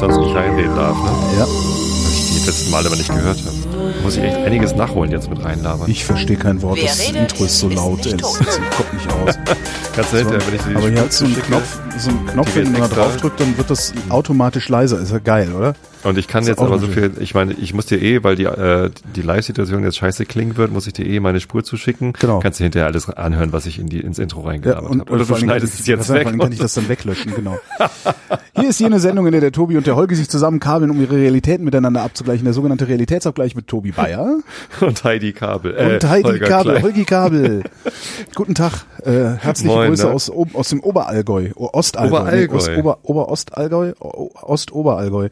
sonst nicht reinreden darf, ne? Ja. Was ich die letzten Male aber nicht gehört habe. Muss ich echt einiges nachholen jetzt mit reinlabern. Ich verstehe kein Wort. Wer Das redet, Intro ist so laut. tot. es kommt nicht aus. Ganz selten, wenn ich die Aber hier hat so einen. Knopf, so einen Knopf, wenn man drauf drückt, dann wird das automatisch leiser. Ist ja geil, oder? Und ich kann jetzt aber so viel, ich meine, ich muss dir eh, weil die, äh, die Live-Situation jetzt scheiße klingen wird, muss ich dir eh meine Spur zuschicken. Genau. Kannst du hinterher alles anhören, was ich in die, ins Intro Ja, reingelabert und, habe. Oder vor du schneidest es jetzt vor weg. allen Dingen kann ich das dann weglöschen, genau. Hier ist jene Sendung, in der der Tobi und der Holgi sich zusammenkabeln, um ihre Realitäten miteinander abzugleichen. Der sogenannte Realitätsabgleich mit Tobi Bayer und Heidi Kabel. Äh, und Heidi Holger Kabel, Klein. Holgi Kabel. Guten Tag, äh, herzliche Moin, Grüße ne? aus, aus dem Oberallgäu, Ostallgäu. Oberallgäu. Ost, Ober, Oberostallgäu, Ostoberallgäu.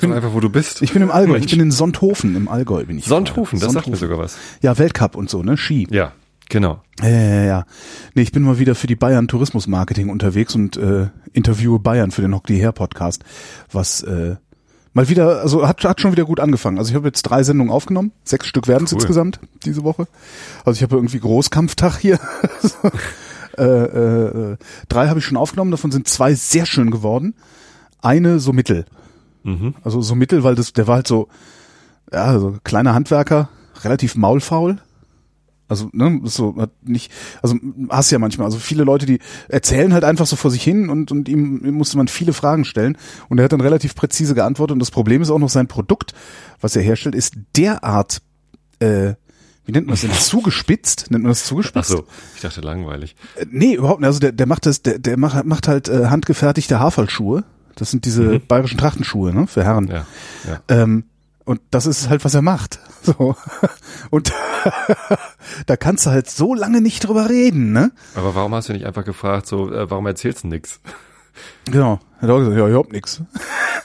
Sag doch einfach, wo du bist. Ich bin im Allgäu, ich bin in Sonthofen im Allgäu bin ich. Sonthofen, das gerade. sagt mir sogar was. Ja, Weltcup und so, ne, Ski. Ja, genau. Ja, ja, ja, ja. Nee, ich bin mal wieder für die Bayern Tourismus Marketing unterwegs und äh, interviewe Bayern für den Hock die Her Podcast, was äh, mal wieder, also hat, hat schon wieder gut angefangen. Also ich habe jetzt drei Sendungen aufgenommen, sechs Stück werden es Cool. insgesamt diese Woche. Also ich habe irgendwie Großkampftag hier. äh, äh, äh, drei habe ich schon aufgenommen, davon sind zwei sehr schön geworden. Eine so mittel. Mhm. Also so mittel, weil das, der war halt so, ja, so kleiner Handwerker, relativ maulfaul. Also, ne, so, hat nicht, also hast ja manchmal, also viele Leute, die erzählen halt einfach so vor sich hin und, und ihm, ihm musste man viele Fragen stellen und er hat dann relativ präzise geantwortet und das Problem ist auch noch sein Produkt, was er herstellt, ist derart, äh, wie nennt man das denn, zugespitzt, nennt man das Ach zugespitzt? so, ich dachte langweilig. Äh, Nee, überhaupt nicht. Also der, der macht das, der, der macht, macht halt äh, handgefertigte Haferlschuhe. Das sind diese bayerischen Trachtenschuhe, ne, für Herren. Mhm. Ja, ja. Ähm, und das ist halt, was er macht. So. Und da kannst du halt so lange nicht drüber reden, ne? Aber warum hast du nicht einfach gefragt, so, äh, warum erzählst du nix? Genau. Hat auch gesagt, ja, ich hab nix.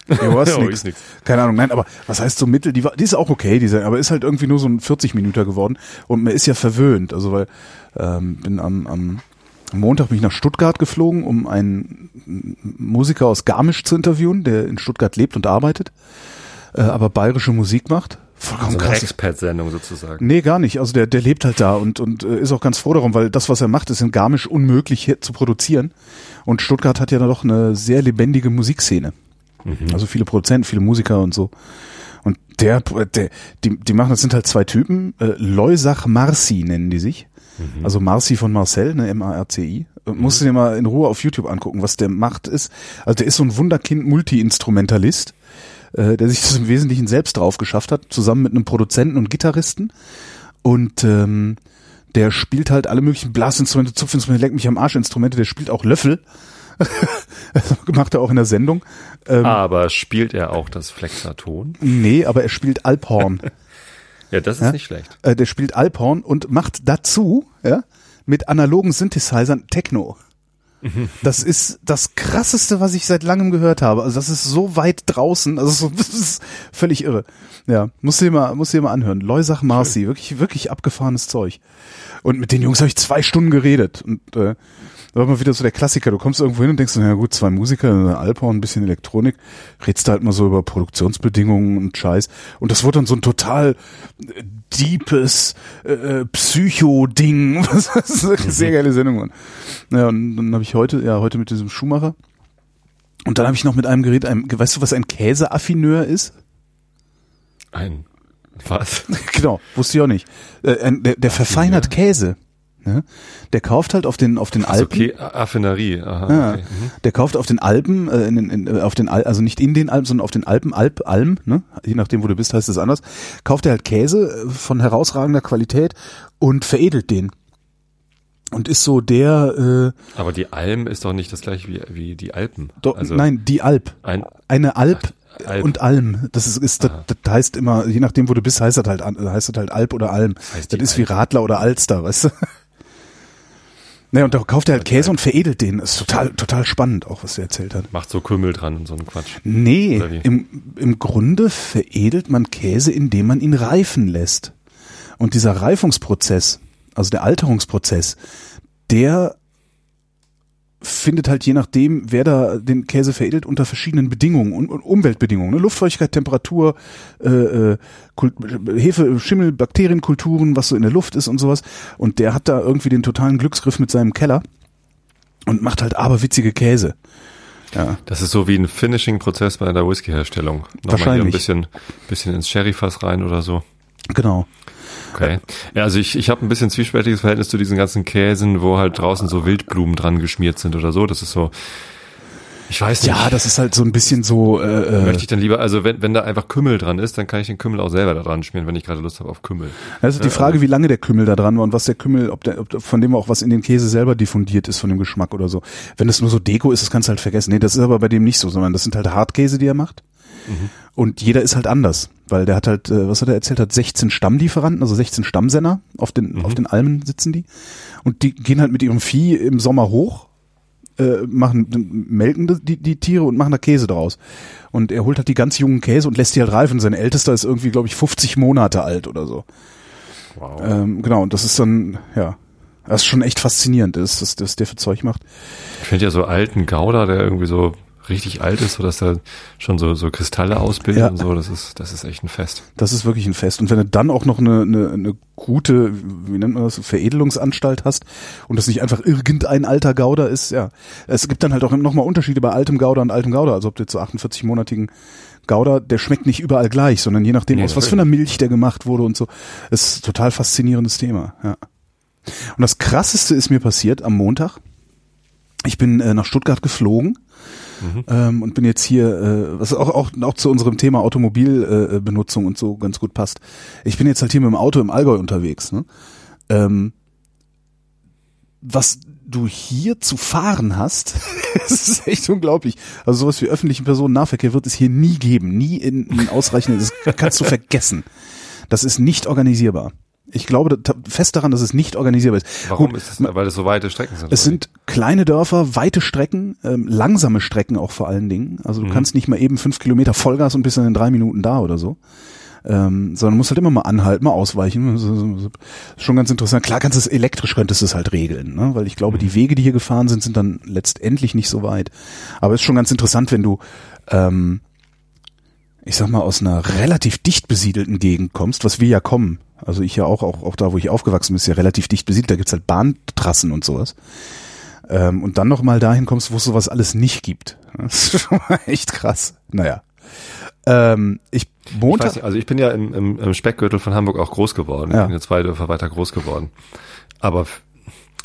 Ja, was nix. ist nix. Keine Ahnung, nein, aber was heißt so Mittel? Die, war, die ist auch okay, diese, aber ist halt irgendwie nur so ein 40 Minüter geworden und man ist ja verwöhnt. Also weil ähm, bin am, am Montag bin ich nach Stuttgart geflogen, um einen Musiker aus Garmisch zu interviewen, der in Stuttgart lebt und arbeitet, äh, aber bayerische Musik macht. Vollkommen So eine krass. Expert-Sendung sozusagen. Nee, gar nicht. Also der, der lebt halt da und, und äh, ist auch ganz froh darum, weil das, was er macht, ist in Garmisch unmöglich zu produzieren. Und Stuttgart hat ja dann doch eine sehr lebendige Musikszene. Also viele Produzenten, viele Musiker und so. Und der, der die, die machen, das sind halt zwei Typen. Äh, Leusach Marci nennen die sich. Also Marci von Marcel, ne, M-A-R-C-I. Äh, Musst du dir mal in Ruhe auf YouTube angucken, was der macht ist. Also der ist so ein Wunderkind Multi-Instrumentalist, äh, der sich das im Wesentlichen selbst drauf geschafft hat, zusammen mit einem Produzenten und Gitarristen. Und ähm, der spielt halt alle möglichen Blasinstrumente, Zupfinstrumente, leck mich am Arsch Instrumente, der spielt auch Löffel. Das macht er auch in der Sendung. Ähm, Aber spielt er auch das Flexaton? Nee, aber er spielt Alphorn. Ja, das ist Ja? nicht schlecht. äh, der spielt Alphorn und macht dazu, ja, mit analogen Synthesizern Techno. Das ist das krasseste, was ich seit langem gehört habe. Also das ist so weit draußen, also so, das ist völlig irre. Ja, musst du dir mal, musst du dir mal anhören. Leusach Marci, wirklich, wirklich abgefahrenes Zeug. Und mit den Jungs habe ich zwei Stunden geredet und äh, war mal wieder so der Klassiker. Du kommst irgendwo hin und denkst, na gut, zwei Musiker, Alphorn, ein bisschen Elektronik, redst da halt mal so über Produktionsbedingungen und Scheiß. Und das wurde dann so ein total äh, deepes äh, Psycho-Ding. Das ist eine sehr geile Sendung. Mann. Ja, und dann habe ich heute, ja, heute mit diesem Schuhmacher. Und dann habe ich noch mit einem geredet, einem, weißt du, was ein Käseaffineur ist? Ein, was? genau, wusste ich auch nicht. Äh, ein, der, der verfeinert Käse. Ne? Der kauft halt auf den auf den Alpen. okay, Affinerie. Aha, Ja, okay. Mhm. Der kauft auf den Alpen, äh, in, in, auf den Al also nicht in den Alpen, sondern auf den Alpen, Alp, Alm, ne? je nachdem, wo du bist, heißt es anders, kauft er halt Käse äh, von herausragender Qualität und veredelt den. Und ist so der, äh, Aber die Alm ist doch nicht das gleiche wie, wie die Alpen. do, also nein, die Alp. Ein, Eine Alp, Ach, Alp. und Alm. Das ist, ist das, das heißt immer, je nachdem, wo du bist, heißt das halt, heißt das halt Alp oder Alm. Das, heißt die ist wie Radler oder Alster, weißt du? Naja, und da kauft er halt Käse und veredelt den. Das ist total, total spannend, auch was er erzählt hat. macht so Kümmel dran und so einen Quatsch. Nee, im, im Grunde veredelt man Käse, indem man ihn reifen lässt. Und dieser Reifungsprozess, also der Alterungsprozess, der findet halt je nachdem, wer da den Käse veredelt, unter verschiedenen Bedingungen und, und Umweltbedingungen. Ne? Luftfeuchtigkeit, Temperatur, äh, äh, Kult, Hefe, Schimmel, Bakterienkulturen, was so in der Luft ist und sowas. Und der hat da irgendwie den totalen Glücksgriff mit seinem Keller und macht halt aberwitzige Käse. Ja. Das ist so wie ein Finishing-Prozess bei der Whisky-Herstellung. Wahrscheinlich. ein bisschen, bisschen ins Sherryfass rein oder so. Genau. Okay. Ja, also ich, ich habe ein bisschen zwiespältiges Verhältnis zu diesen ganzen Käsen, wo halt draußen so Wildblumen dran geschmiert sind oder so. Das ist so, ich weiß nicht. Ja, das ist halt so ein bisschen so. Äh, möchte äh, ich dann lieber, also wenn, wenn da einfach Kümmel dran ist, dann kann ich den Kümmel auch selber da dran schmieren, wenn ich gerade Lust habe auf Kümmel. ist die Frage, wie lange der Kümmel da dran war und was der Kümmel, ob der, ob von dem auch was in den Käse selber diffundiert ist von dem Geschmack oder so. Wenn das nur so Deko ist, das kannst du halt vergessen. Nee, das ist aber bei dem nicht so, sondern das sind halt Hartkäse, die er macht. Und jeder ist halt anders, weil der hat halt, äh, was hat er erzählt, hat 16 Stammlieferanten, also 16 Stammsenner, auf den, auf den Almen sitzen die. Und die gehen halt mit ihrem Vieh im Sommer hoch, äh, machen, melken die, die Tiere und machen da Käse draus. Und er holt halt die ganz jungen Käse und lässt die halt reifen. Sein ältester ist irgendwie, glaube ich, 50 Monate alt oder so. Wow. Ähm, genau, und das ist dann, ja, das ist schon echt faszinierend, ist, dass das der für Zeug macht. Ich finde ja so alten Gouda, der irgendwie so richtig alt ist, so dass er schon so, so Kristalle ausbildet Ja. und so, das ist, das ist echt ein Fest. Das ist wirklich ein Fest. Und wenn du dann auch noch eine, eine, eine gute, wie nennt man das, Veredelungsanstalt hast und das nicht einfach irgendein alter Gouda ist, ja. Es gibt dann halt auch nochmal Unterschiede bei altem Gouda und altem Gouda. Also ob du jetzt so 48-monatigen Gouda, der schmeckt nicht überall gleich, sondern je nachdem, Nee, aus was für einer Milch der gemacht wurde und so. Das ist ein total faszinierendes Thema, ja. Und das krasseste ist mir passiert am Montag. Ich bin äh, nach Stuttgart geflogen ähm, und bin jetzt hier, äh, was auch, auch, auch zu unserem Thema Automobilbenutzung äh, und so ganz gut passt. Ich bin jetzt halt hier mit dem Auto im Allgäu unterwegs. Ne? Ähm, was du hier zu fahren hast, das ist echt unglaublich. Also sowas wie öffentlichen Personennahverkehr wird es hier nie geben, nie in, in ausreichend, das kannst du vergessen. Das ist nicht organisierbar. Ich glaube fest daran, dass es nicht organisierbar ist. Warum Gut, ist das, weil es so weite Strecken sind? es sind kleine Dörfer, weite Strecken, ähm, langsame Strecken auch vor allen Dingen. Also du kannst nicht mal eben fünf Kilometer Vollgas und bist dann in drei Minuten da oder so. Ähm, sondern musst halt immer mal anhalten, mal ausweichen. Ist Schon ganz interessant. Klar kannst du es elektrisch, könntest du es halt regeln, ne? weil ich glaube, die Wege, die hier gefahren sind, sind dann letztendlich nicht so weit. Aber es ist schon ganz interessant, wenn du, ähm, ich sag mal, aus einer relativ dicht besiedelten Gegend kommst, was wir ja kommen. Also ich ja auch, auch, auch da, wo ich aufgewachsen bin, ist ja relativ dicht besiedelt, da gibt's halt Bahntrassen und sowas. Ähm, und dann noch mal dahin kommst, wo es sowas alles nicht gibt. Das ist schon mal echt krass. Naja. Ähm, ich Ich Montag. weiß nicht, also ich bin ja im, im, im Speckgürtel von Hamburg auch groß geworden. Ja. Ich bin ja zwei Dörfer weiter groß geworden. Aber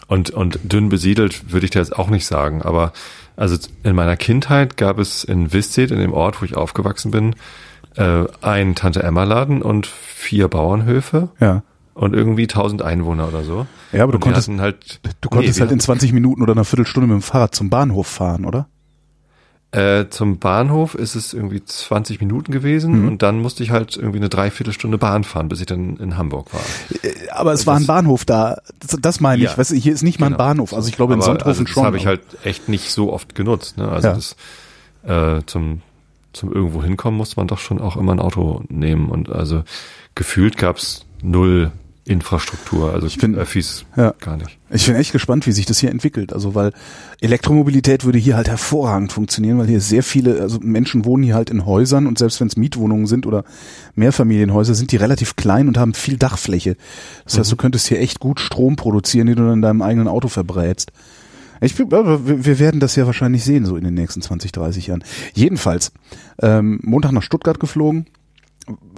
und, und dünn besiedelt würde ich dir jetzt auch nicht sagen. Aber also in meiner Kindheit gab es in Visted, in dem Ort, wo ich aufgewachsen bin, äh, einen Tante-Emma-Laden und vier Bauernhöfe ja. und irgendwie 1000 Einwohner oder so. Ja, aber du Und konntest- halt, Du konntest Nee, halt in 20 Minuten oder einer Viertelstunde mit dem Fahrrad zum Bahnhof fahren, oder? Äh, zum Bahnhof ist es irgendwie 20 Minuten gewesen Mhm. und dann musste ich halt irgendwie eine Dreiviertelstunde Bahn fahren, bis ich dann in Hamburg war. Aber es war ein Bahnhof da. Das, das meine ich. Ja. Weißt du, hier ist nicht mal ein Genau. Bahnhof. Also ich glaube in Sonthofen also das schon. habe ich halt echt nicht so oft genutzt. Ne? Also Ja. das äh, zum zum irgendwo hinkommen musste man doch schon auch immer ein Auto nehmen und also gefühlt gab's null Infrastruktur, also ich bin- Öffis Ja. gar nicht. Ich bin echt gespannt, wie sich das hier entwickelt. Also weil Elektromobilität würde hier halt hervorragend funktionieren, weil hier sehr viele, also Menschen wohnen hier halt in Häusern und selbst wenn es Mietwohnungen sind oder Mehrfamilienhäuser, sind die relativ klein und haben viel Dachfläche. Das heißt, du könntest hier echt gut Strom produzieren, den du dann in deinem eigenen Auto verbrätst. Ich aber wir werden das ja wahrscheinlich sehen, so in den nächsten 20, 30 Jahren. Jedenfalls, ähm, Montag nach Stuttgart geflogen,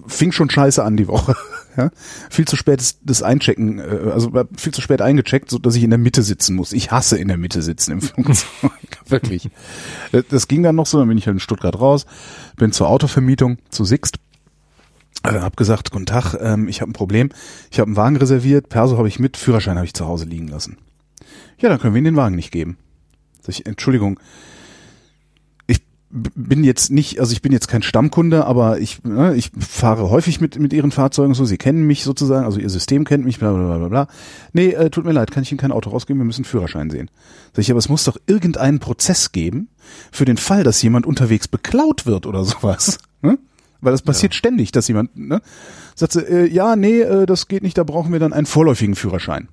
fing schon scheiße an die Woche. Ja? Viel zu spät das- Einchecken, äh, also war viel zu spät eingecheckt, so dass ich in der Mitte sitzen muss. Ich hasse in der Mitte sitzen im Flugzeug. Wirklich. Äh, Das ging dann noch so, dann bin ich halt in Stuttgart raus, bin zur Autovermietung, zu Sixt. Äh, hab gesagt, guten Tag, ähm, ich habe ein Problem. Ich habe einen Wagen reserviert, Perso habe ich mit, Führerschein habe ich zu Hause liegen lassen. Ja, dann können wir Ihnen den Wagen nicht geben. Sag ich, Entschuldigung, ich bin jetzt nicht, also ich bin jetzt kein Stammkunde, aber ich, ne, ich fahre häufig mit, mit Ihren Fahrzeugen so, Sie kennen mich sozusagen, also Ihr System kennt mich, bla bla bla bla. bla. Nee, äh, tut mir leid, kann ich Ihnen kein Auto rausgeben, wir müssen Führerschein sehen. Sag ich, aber es muss doch irgendeinen Prozess geben für den Fall, dass jemand unterwegs beklaut wird oder sowas. Ne? Weil das passiert ständig, dass jemand, ne? Sagt sie, äh, ja, nee, äh, das geht nicht, da brauchen wir dann einen vorläufigen Führerschein.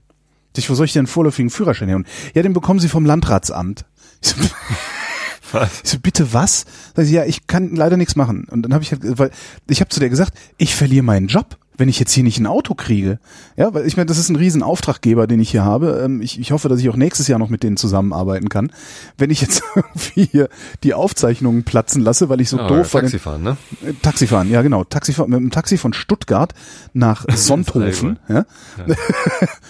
Ich, wo soll ich denn einen vorläufigen Führerschein her? Ja, den bekommen Sie vom Landratsamt. Ich so, ich so, bitte was? Sag ich, ja, ich kann leider nichts machen. Und dann habe ich halt, weil ich habe zu der gesagt, ich verliere meinen Job, wenn ich jetzt hier nicht ein Auto kriege. Ja, weil ich meine, das ist ein Riesenauftraggeber, den ich hier habe. Ähm, ich, ich hoffe, dass ich auch nächstes Jahr noch mit denen zusammenarbeiten kann. Wenn ich jetzt irgendwie hier die Aufzeichnungen platzen lasse, weil ich so Ah, doof war. Taxifahren, ne? Äh, Taxifahren, ja genau. Taxifahren, mit dem Taxi von Stuttgart nach Sonthofen. ja.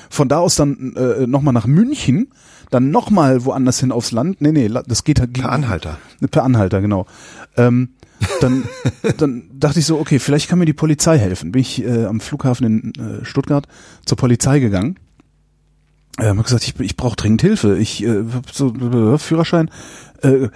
Von da aus dann äh, nochmal nach München, dann nochmal woanders hin aufs Land. Nee, nee, das geht halt. Per Anhalter. Per Anhalter, genau. Ähm, dann, dann dachte ich so, okay, vielleicht kann mir die Polizei helfen. Bin ich äh, am Flughafen in äh, Stuttgart zur Polizei gegangen. Äh, hab gesagt, ich, ich brauche dringend Hilfe. Ich äh, hab so äh, Führerschein. Äh,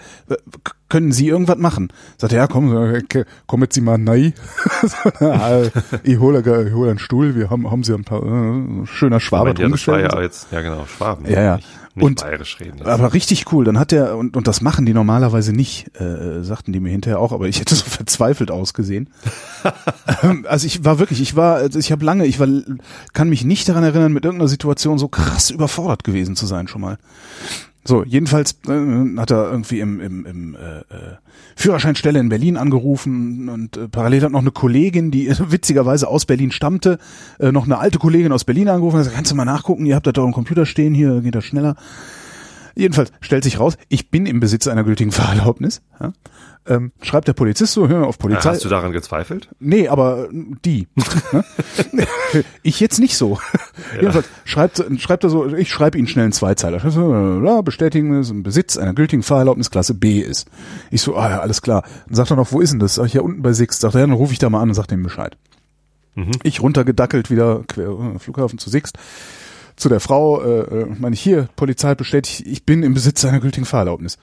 k- können Sie irgendwas machen? Sagt er, ja, komm, äh, komm jetzt Sie mal nei. So, ja, ich hole ich hol einen Stuhl. Wir haben haben Sie ein paar äh, schöner Schwaber Moment, ja, das war ja jetzt, ja genau, Schwaben. Ja, ja. Nicht, nicht Und- bayerisch reden. Jetzt. aber richtig cool. Dann hat er, und, und das machen die normalerweise nicht, äh, sagten die mir hinterher auch, aber ich hätte so verzweifelt ausgesehen. Ähm, also ich war wirklich, ich war, also ich habe lange, ich war, kann mich nicht daran erinnern, mit irgendeiner Situation so krass überfordert gewesen zu sein schon mal. So, jedenfalls äh, hat er irgendwie im, im, im äh, äh, Führerscheinstelle in Berlin angerufen und äh, parallel hat noch eine Kollegin, die witzigerweise aus Berlin stammte, äh, noch eine alte Kollegin aus Berlin angerufen und gesagt, kannst du mal nachgucken, ihr habt da doch am Computer stehen, hier geht das schneller. Jedenfalls stellt sich raus, ich bin im Besitz einer gültigen Fahrerlaubnis. Ja? Ähm, schreibt der Polizist so, hör auf Äh, Polizei. Hast du daran gezweifelt? Nee, aber äh, die. ne? ich jetzt nicht so. Jedenfalls schreibt, schreibt er so, ich schreibe Ihnen schnell einen Zweizeiler. Ja, bestätigen, dass ein Besitz einer gültigen Fahrerlaubnis Klasse B ist. Ich so, ah ja, alles klar. Dann sagt er noch, wo ist denn das? Sag ich, ja, unten bei Six. Sagt er, ja, dann rufe ich da mal an und sag dem Bescheid. Ich runtergedackelt wieder quer äh, Flughafen zu Sixt. Zu der Frau, äh, äh, meine ich hier, Polizei bestätigt, ich bin im Besitz einer gültigen Fahrerlaubnis.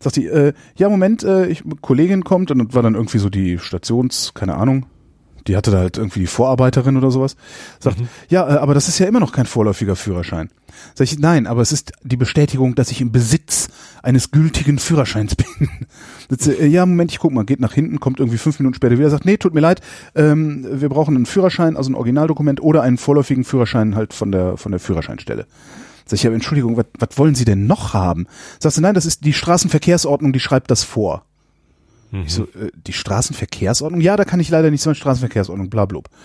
Sagt die, äh, ja, Moment, äh, ich, Kollegin kommt und war dann irgendwie so die Stations, keine Ahnung, die hatte da halt irgendwie die Vorarbeiterin oder sowas. Sagt, ja, äh, aber das ist ja immer noch kein vorläufiger Führerschein. Sag ich, nein, aber es ist die Bestätigung, dass ich im Besitz eines gültigen Führerscheins bin. Das, äh, ja, Moment, ich guck mal, geht nach hinten, kommt irgendwie fünf Minuten später wieder, sagt, nee, tut mir leid, ähm, wir brauchen einen Führerschein, also ein Originaldokument oder einen vorläufigen Führerschein halt von der, von der Führerscheinstelle. Sag ich, ja, Entschuldigung, was, was wollen Sie denn noch haben? Sagst du, nein, das ist die Straßenverkehrsordnung, die schreibt das vor. Ich so, äh, die Straßenverkehrsordnung? Ja, da kann ich leider nicht so eine Straßenverkehrsordnung, bla blub. Das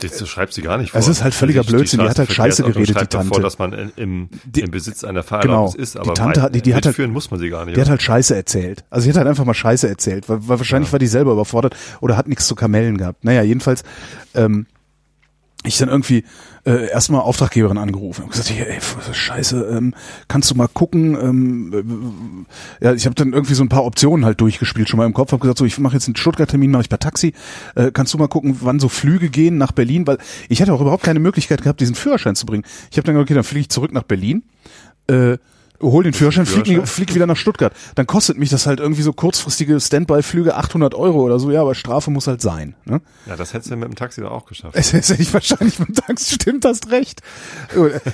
das schreibt sie gar nicht vor. Es ist halt völliger Blödsinn, die hat halt scheiße geredet, die schreibt davor, Tante. dass man in, im, Die- im Besitz einer Fahrerlaubnis Genau. ist, Die aber Tante hat- die- die hat halt- muss man sie gar nicht. Die hat halt Scheiße erzählt. Also die hat halt einfach mal Scheiße erzählt, weil, weil wahrscheinlich war die selber überfordert oder hat nichts zu Kamellen gehabt. Naja, jedenfalls, ähm, ich dann irgendwie äh, erstmal Auftraggeberin angerufen und gesagt, ey, ist Scheiße, ähm, kannst du mal gucken? Ähm, äh, ja, ich habe dann irgendwie so ein paar Optionen halt durchgespielt schon mal im Kopf, habe gesagt, so ich mache jetzt einen Stuttgart-Termin, mache ich per Taxi. Äh, kannst du mal gucken, wann so Flüge gehen nach Berlin? Weil ich hatte auch überhaupt keine Möglichkeit gehabt, diesen Führerschein zu bringen. Ich habe dann gesagt, okay, dann fliege ich zurück nach Berlin. Äh, hol den Führerschein, flieg, Führerschein? flieg wieder nach Stuttgart. Dann kostet mich das halt irgendwie so kurzfristige Standby-Flüge 800 Euro oder so. Ja, aber Strafe muss halt sein. Ne? Ja, das hättest du mit dem Taxi doch auch geschafft. Es ist hätte ich wahrscheinlich mit dem Taxi, stimmt, hast recht.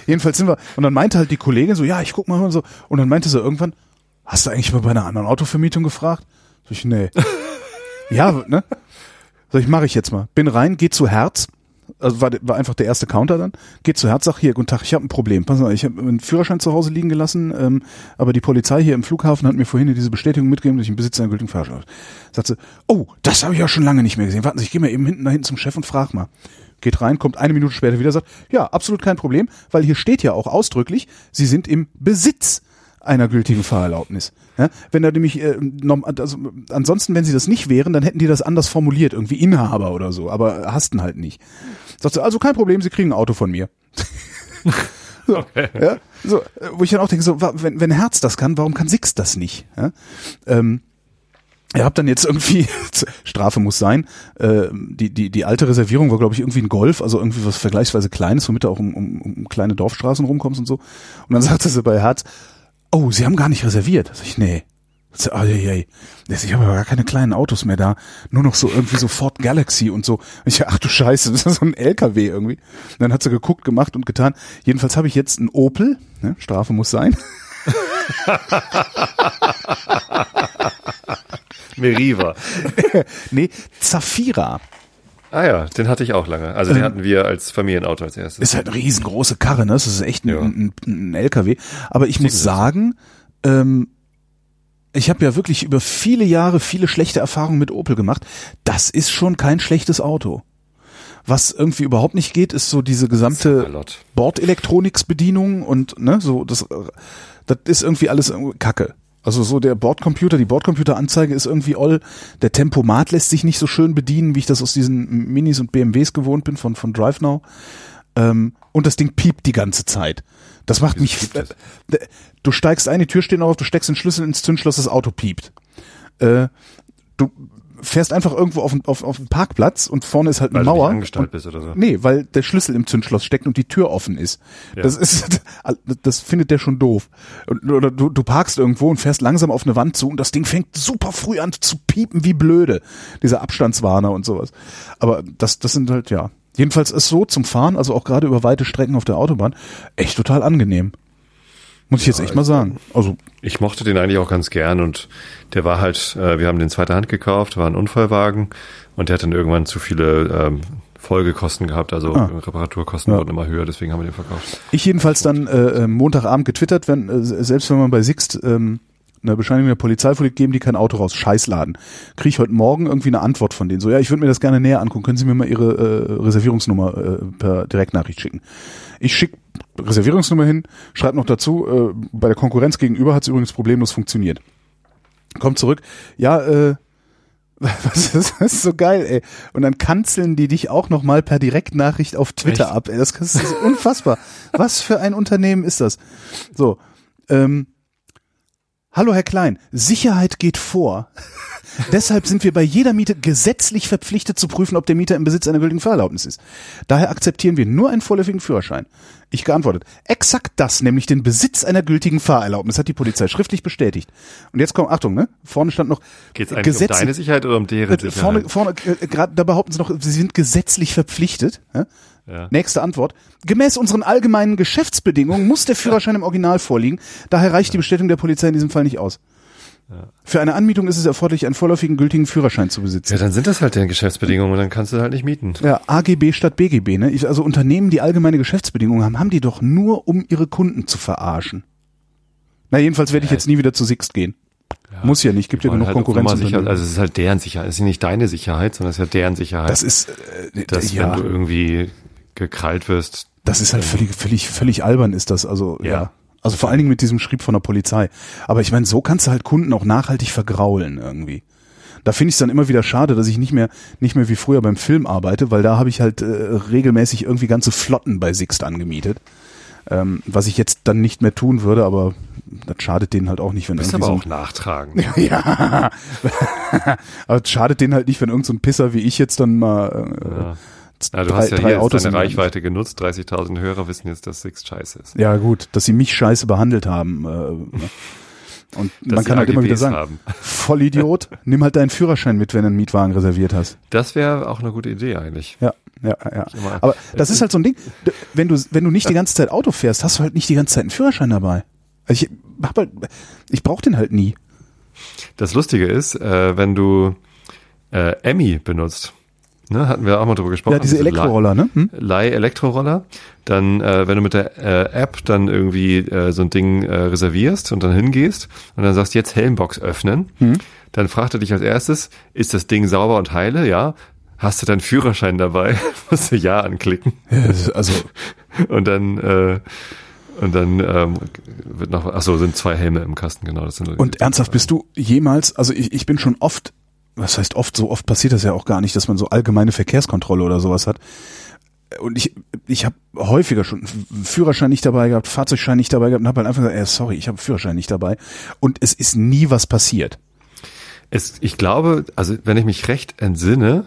Jedenfalls sind wir, und dann meinte halt die Kollegin so, ja, ich guck mal und so. Und dann meinte sie irgendwann, hast du eigentlich mal bei einer anderen Autovermietung gefragt? Sag ich, nee. ja, ne? Sag ich, mache ich jetzt mal. Bin rein, geh zu Herz. Also war, war einfach der erste Counter dann. Geht zu Herz, sag hier, guten Tag, ich habe ein Problem. Pass mal, ich habe einen Führerschein zu Hause liegen gelassen, ähm, aber die Polizei hier im Flughafen hat mir vorhin diese Bestätigung mitgegeben, dass ich im Besitz einer gültigen Führerschein habe. Sagt sie, oh, das habe ich ja schon lange nicht mehr gesehen. Warten Sie, ich gehe mal eben hinten dahin zum Chef und frag mal. Geht rein, kommt eine Minute später wieder, sagt, ja, absolut kein Problem, weil hier steht ja auch ausdrücklich, Sie sind im Besitz einer gültigen Fahrerlaubnis. Ja, wenn da nämlich, äh, also, ansonsten, wenn sie das nicht wären, dann hätten die das anders formuliert, irgendwie Inhaber oder so, aber hassten halt nicht. Sagt sie, also kein Problem, sie kriegen ein Auto von mir. so, ja, so, wo ich dann auch denke, so, wenn, wenn Herz das kann, warum kann Six das nicht? Ja? Ähm, Ihr habt dann jetzt irgendwie, Strafe muss sein, äh, die, die, die alte Reservierung war, glaube ich, irgendwie ein Golf, also irgendwie was vergleichsweise Kleines, womit du auch um, um, um kleine Dorfstraßen rumkommst und so. Und dann sagte sie bei Herz, oh, Sie haben gar nicht reserviert. Sag ich, nee. Ich habe aber gar keine kleinen Autos mehr da. Nur noch so irgendwie so Ford Galaxy und so. Und ich, ach du Scheiße, das ist so ein LKW irgendwie. Und dann hat sie geguckt, gemacht und getan. Jedenfalls habe ich jetzt einen Opel. Ne? Strafe muss sein. Meriva. nee, Zafira. Ah ja, den hatte ich auch lange. Also den hatten wir als Familienauto als erstes. Ähm. Ist halt eine riesengroße Karre, ne? Das ist echt ein, Ja. ein, ein LKW. Aber ich muss Sieht sagen, ähm, ich habe ja wirklich über viele Jahre viele schlechte Erfahrungen mit Opel gemacht. Das ist schon kein schlechtes Auto. Was irgendwie überhaupt nicht geht, ist so diese gesamte. Bordelektroniksbedienung und ne, so das das ist irgendwie alles Kacke. Also so der Bordcomputer, die Bordcomputeranzeige ist irgendwie all. Der Tempomat lässt sich nicht so schön bedienen, wie ich das aus diesen Minis und BMWs gewohnt bin von von DriveNow. Ähm, und das Ding piept die ganze Zeit. Das macht mich. Äh, du steigst ein, die Tür steht auf, du steckst den Schlüssel ins Zündschloss, das Auto piept. Äh, du fährst einfach irgendwo auf, auf, auf einen Parkplatz und vorne ist halt eine Weil du nicht Mauer. und, bist oder so. Nee, weil der Schlüssel im Zündschloss steckt und die Tür offen ist. Ja. Das ist, das findet der schon doof. Und, oder du, du parkst irgendwo und fährst langsam auf eine Wand zu und das Ding fängt super früh an zu piepen wie blöde. Dieser Abstandswarner und sowas. Aber das, das sind halt, ja. Jedenfalls ist so zum Fahren, also auch gerade über weite Strecken auf der Autobahn, echt total angenehm. Muss ich jetzt echt mal sagen. Also, Ich mochte den eigentlich auch ganz gern und der war halt, äh, wir haben den zweiter Hand gekauft, war ein Unfallwagen und der hat dann irgendwann zu viele ähm, Folgekosten gehabt, also Ah. Reparaturkosten Ja. wurden immer höher, deswegen haben wir den verkauft. Ich jedenfalls dann äh, äh, Montagabend getwittert, wenn äh, selbst wenn man bei Sixt ähm, eine Bescheinigung der Polizei vorliegt, geben die kein Auto raus. Scheißladen. Kriege ich heute Morgen irgendwie eine Antwort von denen. So, ja, ich würde mir das gerne näher angucken. Können Sie mir mal Ihre äh, Reservierungsnummer äh, per Direktnachricht schicken? Ich schicke Reservierungsnummer hin, schreibe noch dazu, äh, bei der Konkurrenz gegenüber hat es übrigens problemlos funktioniert. Kommt zurück, ja, äh, was ist, das ist so geil, ey. Und dann kanzeln die dich auch nochmal per Direktnachricht auf Twitter Echt? ab, ey. Das ist das ist unfassbar. Was für ein Unternehmen ist das? So, ähm, Hallo Herr Klein, Sicherheit geht vor. Deshalb sind wir bei jeder Miete gesetzlich verpflichtet zu prüfen, ob der Mieter im Besitz einer gültigen Fahrerlaubnis ist. Daher akzeptieren wir nur einen vorläufigen Führerschein. Ich geantwortet, exakt das, nämlich den Besitz einer gültigen Fahrerlaubnis, hat die Polizei schriftlich bestätigt. Und jetzt kommt, Achtung, ne? Vorne stand noch Geht es eigentlich gesetzlich- um deine Sicherheit oder um deren äh, Sicherheit? vorne, vorne, äh, gerade da behaupten sie noch, sie sind gesetzlich verpflichtet. Ja? Ja. Nächste Antwort. Gemäß unseren allgemeinen Geschäftsbedingungen muss der Führerschein im Original vorliegen. Daher reicht die Bestätigung der Polizei in diesem Fall nicht aus. Für eine Anmietung ist es erforderlich, einen vorläufigen gültigen Führerschein zu besitzen. ja, dann sind das halt deren Geschäftsbedingungen und dann kannst du halt nicht mieten. Ja, AGB statt BGB. Ne? Also Unternehmen, die allgemeine Geschäftsbedingungen haben, haben die doch nur, um ihre Kunden zu verarschen. Na, jedenfalls werde ich jetzt nie wieder zu Sixt gehen. Muss ja nicht, gibt ja genug halt Konkurrenz. Sicher, also es ist halt deren Sicherheit. Es ist nicht deine Sicherheit, sondern es ist ja deren Sicherheit. das ist, äh, dass ja. wenn du irgendwie gekrallt wirst, Das ist halt völlig, völlig, völlig albern ist das. Also ja. Ja. Also vor allen Dingen mit diesem Schrieb von der Polizei. Aber ich meine, so kannst du halt Kunden auch nachhaltig vergraulen irgendwie. Da finde ich es dann immer wieder schade, dass ich nicht mehr nicht mehr wie früher beim Film arbeite, weil da habe ich halt äh, regelmäßig irgendwie ganze Flotten bei Sixt angemietet. Ähm, was ich jetzt dann nicht mehr tun würde, aber das schadet denen halt auch nicht, wenn bist irgendwie aber so auch nachtragen. ja. aber es schadet denen halt nicht, wenn irgend so ein Pisser wie ich jetzt dann mal äh, Ja. Ja, du drei, hast ja drei hier Autos deine in- Reichweite genutzt. 30.000 Hörer wissen jetzt, dass Six scheiße ist. Ja, gut, dass sie mich scheiße behandelt haben. Äh, und Dass man kann halt immer wieder sagen, haben. Vollidiot, nimm halt deinen Führerschein mit, wenn du einen Mietwagen reserviert hast. Das wäre auch eine gute Idee eigentlich. Ja, ja, ja. Aber das ist halt so ein Ding, wenn du, wenn du nicht die ganze Zeit Auto fährst, hast du halt nicht die ganze Zeit einen Führerschein dabei. Also ich hab halt, ich brauch den halt nie. Das Lustige ist, äh, wenn du äh, Emmy benutzt, ne, hatten wir auch mal drüber gesprochen. Ja, diese Elektroroller, ne? Hm? Leih-Elektroroller, dann, äh, wenn du mit der äh, App dann irgendwie äh, so ein Ding äh, reservierst und dann hingehst und dann sagst, jetzt Helmbox öffnen, Mhm. dann fragt er dich als erstes, ist das Ding sauber und heile? Ja. Hast du deinen Führerschein dabei? Musst du Ja anklicken. Ja, Also, Und dann, äh, und dann ähm, wird noch, ach so, sind zwei Helme im Kasten, genau. Das sind und ernsthaft, bist du jemals, also ich, ich bin schon oft, was heißt oft, so oft passiert das ja auch gar nicht, dass man so allgemeine Verkehrskontrolle oder sowas hat. Und ich, ich habe häufiger schon Führerschein nicht dabei gehabt, Fahrzeugschein nicht dabei gehabt und habe halt einfach gesagt, ey, sorry, ich habe Führerschein nicht dabei. Und es ist nie was passiert. Es, ich glaube, also wenn ich mich recht entsinne,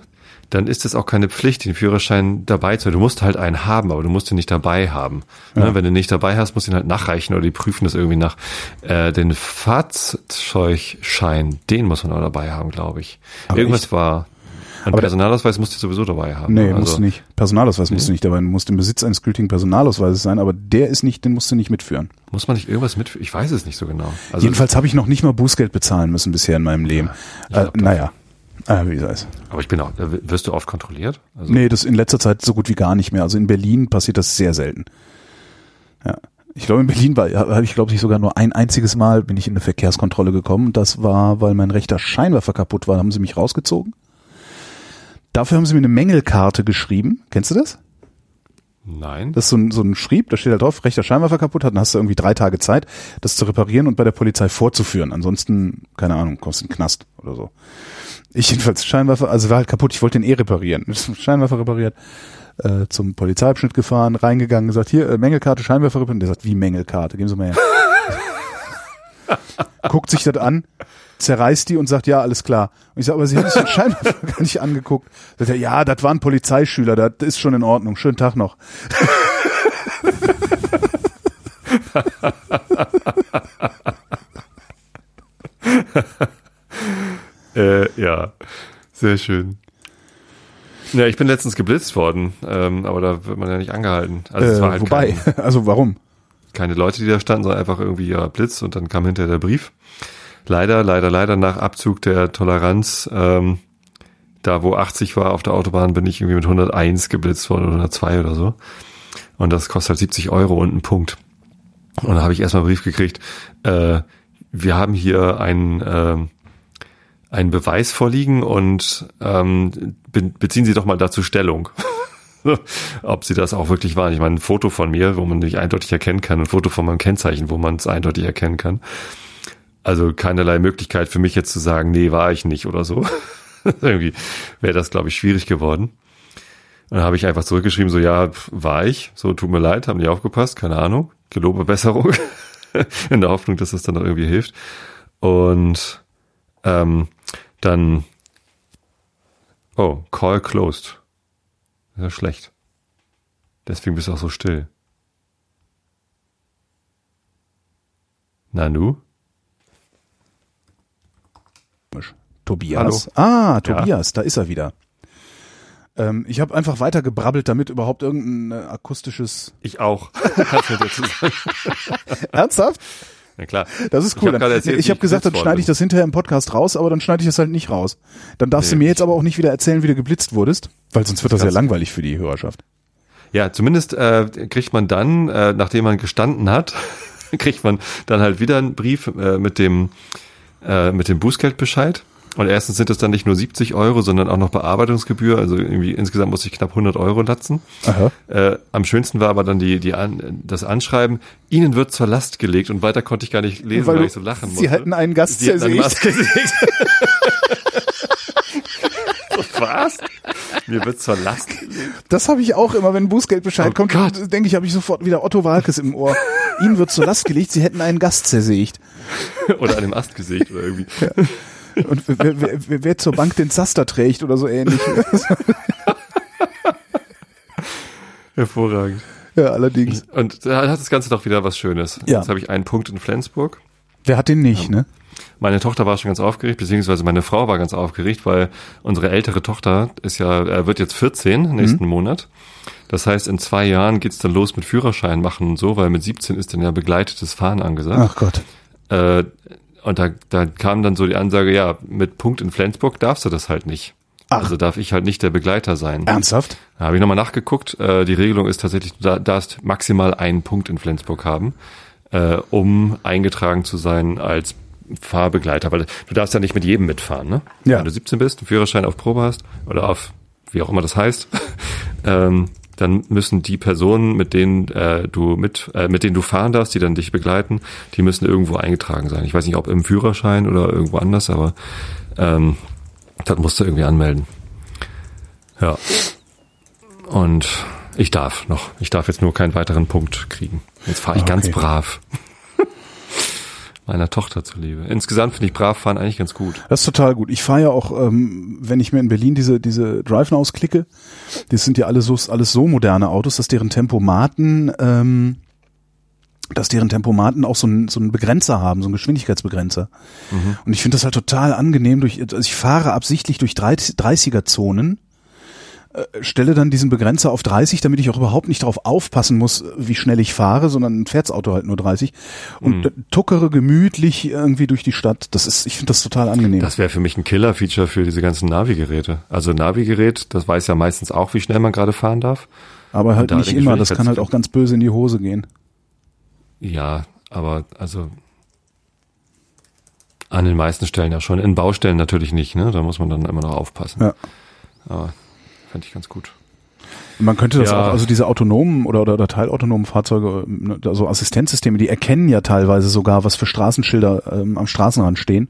dann ist es auch keine Pflicht, den Führerschein dabei zu haben. Du musst halt einen haben, aber du musst ihn nicht dabei haben. Ne? Wenn du ihn nicht dabei hast, musst du ihn halt nachreichen oder die prüfen das irgendwie nach. Äh, den Fahrzeugschein, den muss man auch dabei haben, glaube ich. Aber Irgendwas ich- war. Ein Aber- Personalausweis musst du sowieso dabei haben. Nee, Also, musst du nicht. Personalausweis musst du nicht dabei. Du musst im Besitz eines gültigen Personalausweises sein, aber der ist nicht, den musst du nicht mitführen. Muss man nicht irgendwas mit? Ich weiß es nicht so genau. Also, Jedenfalls habe ich noch nicht mal Bußgeld bezahlen müssen bisher in meinem Leben. ich äh, naja, äh, wie sei es. aber ich bin auch, äh, wirst du oft kontrolliert? Also, Nee, das in letzter Zeit so gut wie gar nicht mehr. Also in Berlin passiert das sehr selten. Ja. Ich glaube, in Berlin war, habe ich glaube ich sogar nur ein einziges Mal bin ich in eine Verkehrskontrolle gekommen. Das war, weil mein rechter Scheinwerfer kaputt war, haben sie mich rausgezogen. Dafür haben sie mir eine Mängelkarte geschrieben. Kennst du das? Nein. Das ist so ein, so ein Schrieb, da steht halt drauf, rechter Scheinwerfer kaputt hat, dann hast du irgendwie drei Tage Zeit, das zu reparieren und bei der Polizei vorzuführen. Ansonsten, keine Ahnung, kommst du in den Knast oder so. Ich jedenfalls Scheinwerfer, also war halt kaputt, ich wollte den eh reparieren. Scheinwerfer repariert, äh, zum Polizeiabschnitt gefahren, reingegangen, gesagt, hier, äh, Mängelkarte, Scheinwerfer reparieren. Der sagt, wie Mängelkarte, geben Sie mal her. Guckt sich das an, zerreißt die und sagt, ja, alles klar. Und ich sage, aber Sie haben sich den Scheinwerfer gar nicht angeguckt. Sagt er, ja, das war ein Polizeischüler, das ist schon in Ordnung. Schönen Tag noch. Äh, ja, sehr schön. Ja, ich bin letztens geblitzt worden, ähm, aber da wird man ja nicht angehalten. Also es Äh, war halt wobei, kein, also warum? keine Leute, die da standen, sondern einfach irgendwie ja Blitz und dann kam hinterher der Brief. Leider, leider, leider nach Abzug der Toleranz, ähm, da wo 80 war auf der Autobahn, bin ich irgendwie mit 101 geblitzt worden oder 102 oder so. Und das kostet halt 70 Euro und einen Punkt. Und da habe ich erstmal einen Brief gekriegt, äh, wir haben hier einen, ähm, einen Beweis vorliegen und ähm, be beziehen Sie doch mal dazu Stellung. Ob Sie das auch wirklich waren. Ich meine, ein Foto von mir, wo man mich eindeutig erkennen kann, ein Foto von meinem Kennzeichen, wo man es eindeutig erkennen kann. Also keinerlei Möglichkeit für mich jetzt zu sagen, nee, war ich nicht oder so. Irgendwie wäre das, glaube ich, schwierig geworden. Und dann habe ich einfach zurückgeschrieben, so ja, war ich, so tut mir leid, haben nicht aufgepasst, keine Ahnung, gelobe Besserung, in der Hoffnung, dass das dann noch irgendwie hilft. Und ähm, dann, oh, call closed. Das ist ja schlecht. Deswegen bist du auch so still. Nanu? Tobias. Ah, Tobias, da ist er wieder. Ähm, ich habe einfach weiter gebrabbelt, damit überhaupt irgendein äh, akustisches. Ich auch. Ernsthaft? Na klar. Das ist Ich cool. hab ich habe gesagt, dann schneide ich das hinterher im Podcast raus, aber dann schneide ich das halt nicht raus. Dann darfst Nee, du mir jetzt aber auch nicht wieder erzählen, wie du geblitzt wurdest, weil sonst wird das ja langweilig für die Hörerschaft. Ja, zumindest äh, kriegt man dann, äh, nachdem man gestanden hat, kriegt man dann halt wieder einen Brief äh, mit dem äh, mit dem Bußgeldbescheid. Und erstens sind es dann nicht nur 70 Euro, sondern auch noch Bearbeitungsgebühr. Also irgendwie insgesamt muss ich knapp 100 Euro latzen. Aha. Äh, am schönsten war aber dann die, die an, das Anschreiben, Ihnen wird zur Last gelegt. Und weiter konnte ich gar nicht lesen, weil, du- ich so lachen musste. Sie hätten einen Gast Sie zersägt. Was? Mir wird zur Last gelegt. Das habe ich auch immer, wenn ein Bußgeldbescheid Oh kommt, Gott. denke ich, habe ich sofort wieder Otto Walkes im Ohr. Ihnen wird zur Last gelegt, Sie hätten einen Gast zersägt. Oder an dem Ast gesägt oder irgendwie. Und wer, wer, wer, zur Bank den Zaster trägt oder so ähnlich. Hervorragend. ja, allerdings. Und da hat das Ganze doch wieder was Schönes. Ja. Jetzt habe ich einen Punkt in Flensburg. Wer hat den nicht, ne? Meine Tochter war schon ganz aufgeregt, beziehungsweise meine Frau war ganz aufgeregt, weil unsere ältere Tochter ist ja, äh, wird jetzt 14 nächsten Monat. Das heißt, in zwei Jahren geht's dann los mit Führerschein machen und so, weil mit 17 ist dann ja begleitetes Fahren angesagt. Ach Gott. Äh, und da, da kam dann so die Ansage, ja, mit Punkt in Flensburg darfst du das halt nicht. Ach. Also darf ich halt nicht der Begleiter sein. Ernsthaft? Da habe ich nochmal nachgeguckt. Äh, die Regelung ist tatsächlich, du da- darfst maximal einen Punkt in Flensburg haben, äh, um eingetragen zu sein als Fahrbegleiter. Weil du darfst ja nicht mit jedem mitfahren, ne? Ja. Wenn du 17 bist, einen Führerschein auf Probe hast oder auf wie auch immer das heißt, ähm, dann müssen die Personen, mit denen äh, du mit, äh, mit denen du fahren darfst, die dann dich begleiten, die müssen irgendwo eingetragen sein. Ich weiß nicht, ob im Führerschein oder irgendwo anders, aber ähm, das musst du irgendwie anmelden. Ja. Und ich darf noch. Ich darf jetzt nur keinen weiteren Punkt kriegen. Jetzt fahre ich ganz Okay. brav. Meiner Tochter zuliebe. Insgesamt finde ich brav fahren eigentlich ganz gut. Das ist total gut. Ich fahre ja auch, ähm, wenn ich mir in Berlin diese, diese Drive-Nows klicke, das sind ja alles so, alles so moderne Autos, dass deren Tempomaten, ähm, dass deren Tempomaten auch so einen, so einen Begrenzer haben, so einen Geschwindigkeitsbegrenzer. Und ich finde das halt total angenehm durch, also ich fahre absichtlich durch 30er-Zonen, äh, stelle dann diesen Begrenzer auf 30, damit ich auch überhaupt nicht darauf aufpassen muss, wie schnell ich fahre, sondern fährt's Auto halt nur 30 und äh, tuckere gemütlich irgendwie durch die Stadt. Das ist, ich finde das total angenehm. Das wäre für mich ein Killer-Feature für diese ganzen Navigeräte. Also Navigerät, das weiß ja meistens auch, wie schnell man gerade fahren darf. Aber halt nicht immer, das kann halt auch ganz böse in die Hose gehen. Ja, aber also an den meisten Stellen ja schon. In Baustellen natürlich nicht, ne? Da muss man dann immer noch aufpassen. Ja. Aber fände ich ganz gut. Man könnte das Ja. auch, also diese autonomen oder, oder, oder teilautonomen Fahrzeuge, ne, also Assistenzsysteme, die erkennen ja teilweise sogar, was für Straßenschilder ähm, am Straßenrand stehen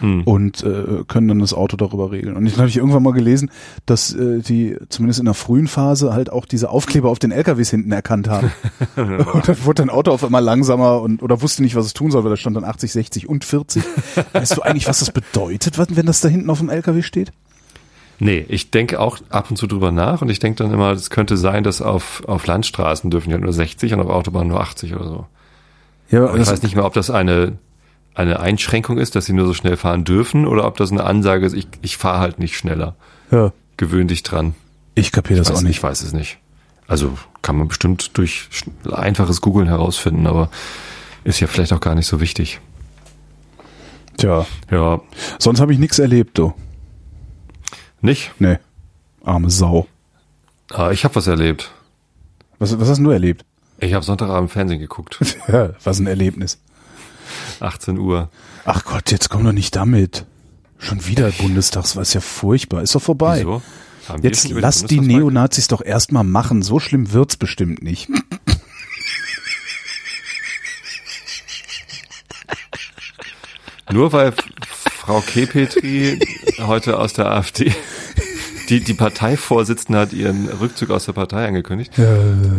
Hm. und äh, können dann das Auto darüber regeln. Und ich habe ich irgendwann mal gelesen, dass äh, die zumindest in der frühen Phase halt auch diese Aufkleber auf den LKWs hinten erkannt haben. und dann wurde dein Auto auf einmal langsamer und oder wusste nicht, was es tun soll, weil da stand dann 80, 60 und 40. weißt du eigentlich, was das bedeutet, wenn das da hinten auf dem LKW steht? Nee, ich denke auch ab und zu drüber nach und ich denke dann immer, es könnte sein, dass auf, auf Landstraßen dürfen ja nur 60 und auf Autobahnen nur 80 oder so. Ja, Aber ich weiß nicht mehr, ob das eine, eine Einschränkung ist, dass sie nur so schnell fahren dürfen oder ob das eine Ansage ist, ich, ich fahre halt nicht schneller. ja, Gewöhn dich dran. ich kapiere das weiß, auch nicht. Ich weiß es nicht. Also kann man bestimmt durch einfaches Googlen herausfinden, aber ist ja vielleicht auch gar nicht so wichtig. Tja, Ja, sonst habe ich nichts erlebt, du. Nicht? Nee. Arme Sau. Ah, ich habe was erlebt. Was, was hast denn du erlebt? Ich habe Sonntagabend Fernsehen geguckt. Ja, was ein Erlebnis. 18 Uhr. Ach Gott, jetzt komm doch nicht damit. Schon wieder Bundestags, was ja furchtbar. Ist doch vorbei. Wieso? Haben Jetzt lass die Neonazis doch erstmal machen. So schlimm wird's bestimmt nicht. Nur weil Frau Kepetri heute aus der AfD, die, die Parteivorsitzende hat ihren Rückzug aus der Partei angekündigt.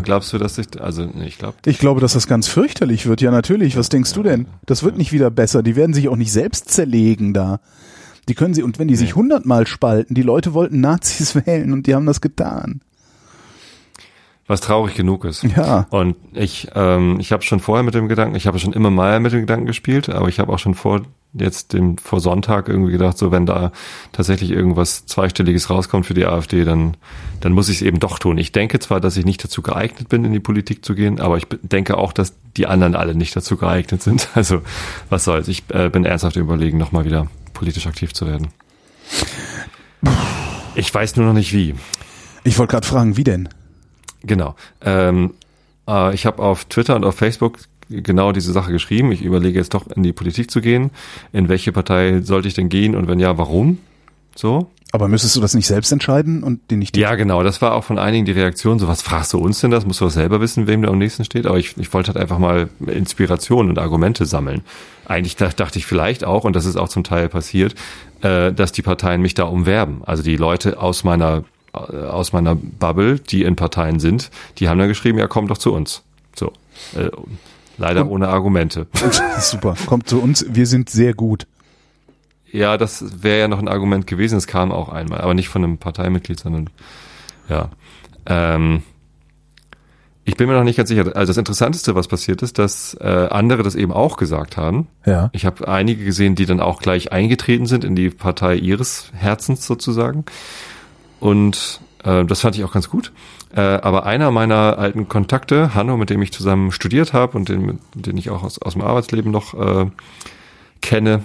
Glaubst du, dass ich, also nee, ich glaube, Ich glaube, dass das ganz fürchterlich wird. Ja, natürlich. Was denkst du denn? Das wird nicht wieder besser. Die werden sich auch nicht selbst zerlegen da. Die können sie, und wenn die sich hundertmal spalten, die Leute wollten Nazis wählen und die haben das getan. was traurig genug ist. Ja. Und ich, ähm, ich habe schon vorher mit dem Gedanken, ich habe schon immer mal mit dem Gedanken gespielt, aber ich habe auch schon vor jetzt dem vor Sonntag irgendwie gedacht, so wenn da tatsächlich irgendwas zweistelliges rauskommt für die AfD, dann dann muss ich es eben doch tun. Ich denke zwar, dass ich nicht dazu geeignet bin, in die Politik zu gehen, aber ich denke auch, dass die anderen alle nicht dazu geeignet sind. Also was soll's? Ich äh, bin ernsthaft überlegen, nochmal wieder politisch aktiv zu werden. Ich weiß nur noch nicht wie. Ich wollte gerade fragen, wie denn? Genau. Ähm, äh, ich habe auf Twitter und auf Facebook genau diese Sache geschrieben. Ich überlege jetzt doch in die Politik zu gehen. In welche Partei sollte ich denn gehen und wenn ja, warum? So. Aber müsstest du das nicht selbst entscheiden und die nicht Ja, genau. Das war auch von einigen die Reaktion. So, was fragst du uns denn das? Musst du doch selber wissen, wem da am nächsten steht. Aber ich, ich wollte halt einfach mal Inspiration und Argumente sammeln. Eigentlich dach- dachte ich vielleicht auch, und das ist auch zum Teil passiert, äh, dass die Parteien mich da umwerben. Also die Leute aus meiner äh, aus meiner Bubble, die in Parteien sind, die haben dann geschrieben, ja, komm doch zu uns. So. Äh, leider ohne Argumente. Super. Kommt zu uns, wir sind sehr gut. Ja, das wäre ja noch ein Argument gewesen. Es kam auch einmal, aber nicht von einem Parteimitglied, sondern ja. Ähm, ich bin mir noch nicht ganz sicher. Also das Interessanteste, was passiert ist, dass äh, andere das eben auch gesagt haben. Ja. Ich habe einige gesehen, die dann auch gleich eingetreten sind in die Partei ihres Herzens sozusagen. Und äh, das fand ich auch ganz gut. Äh, aber einer meiner alten Kontakte, Hanno, mit dem ich zusammen studiert habe und den, den ich auch aus, aus dem Arbeitsleben noch äh, kenne,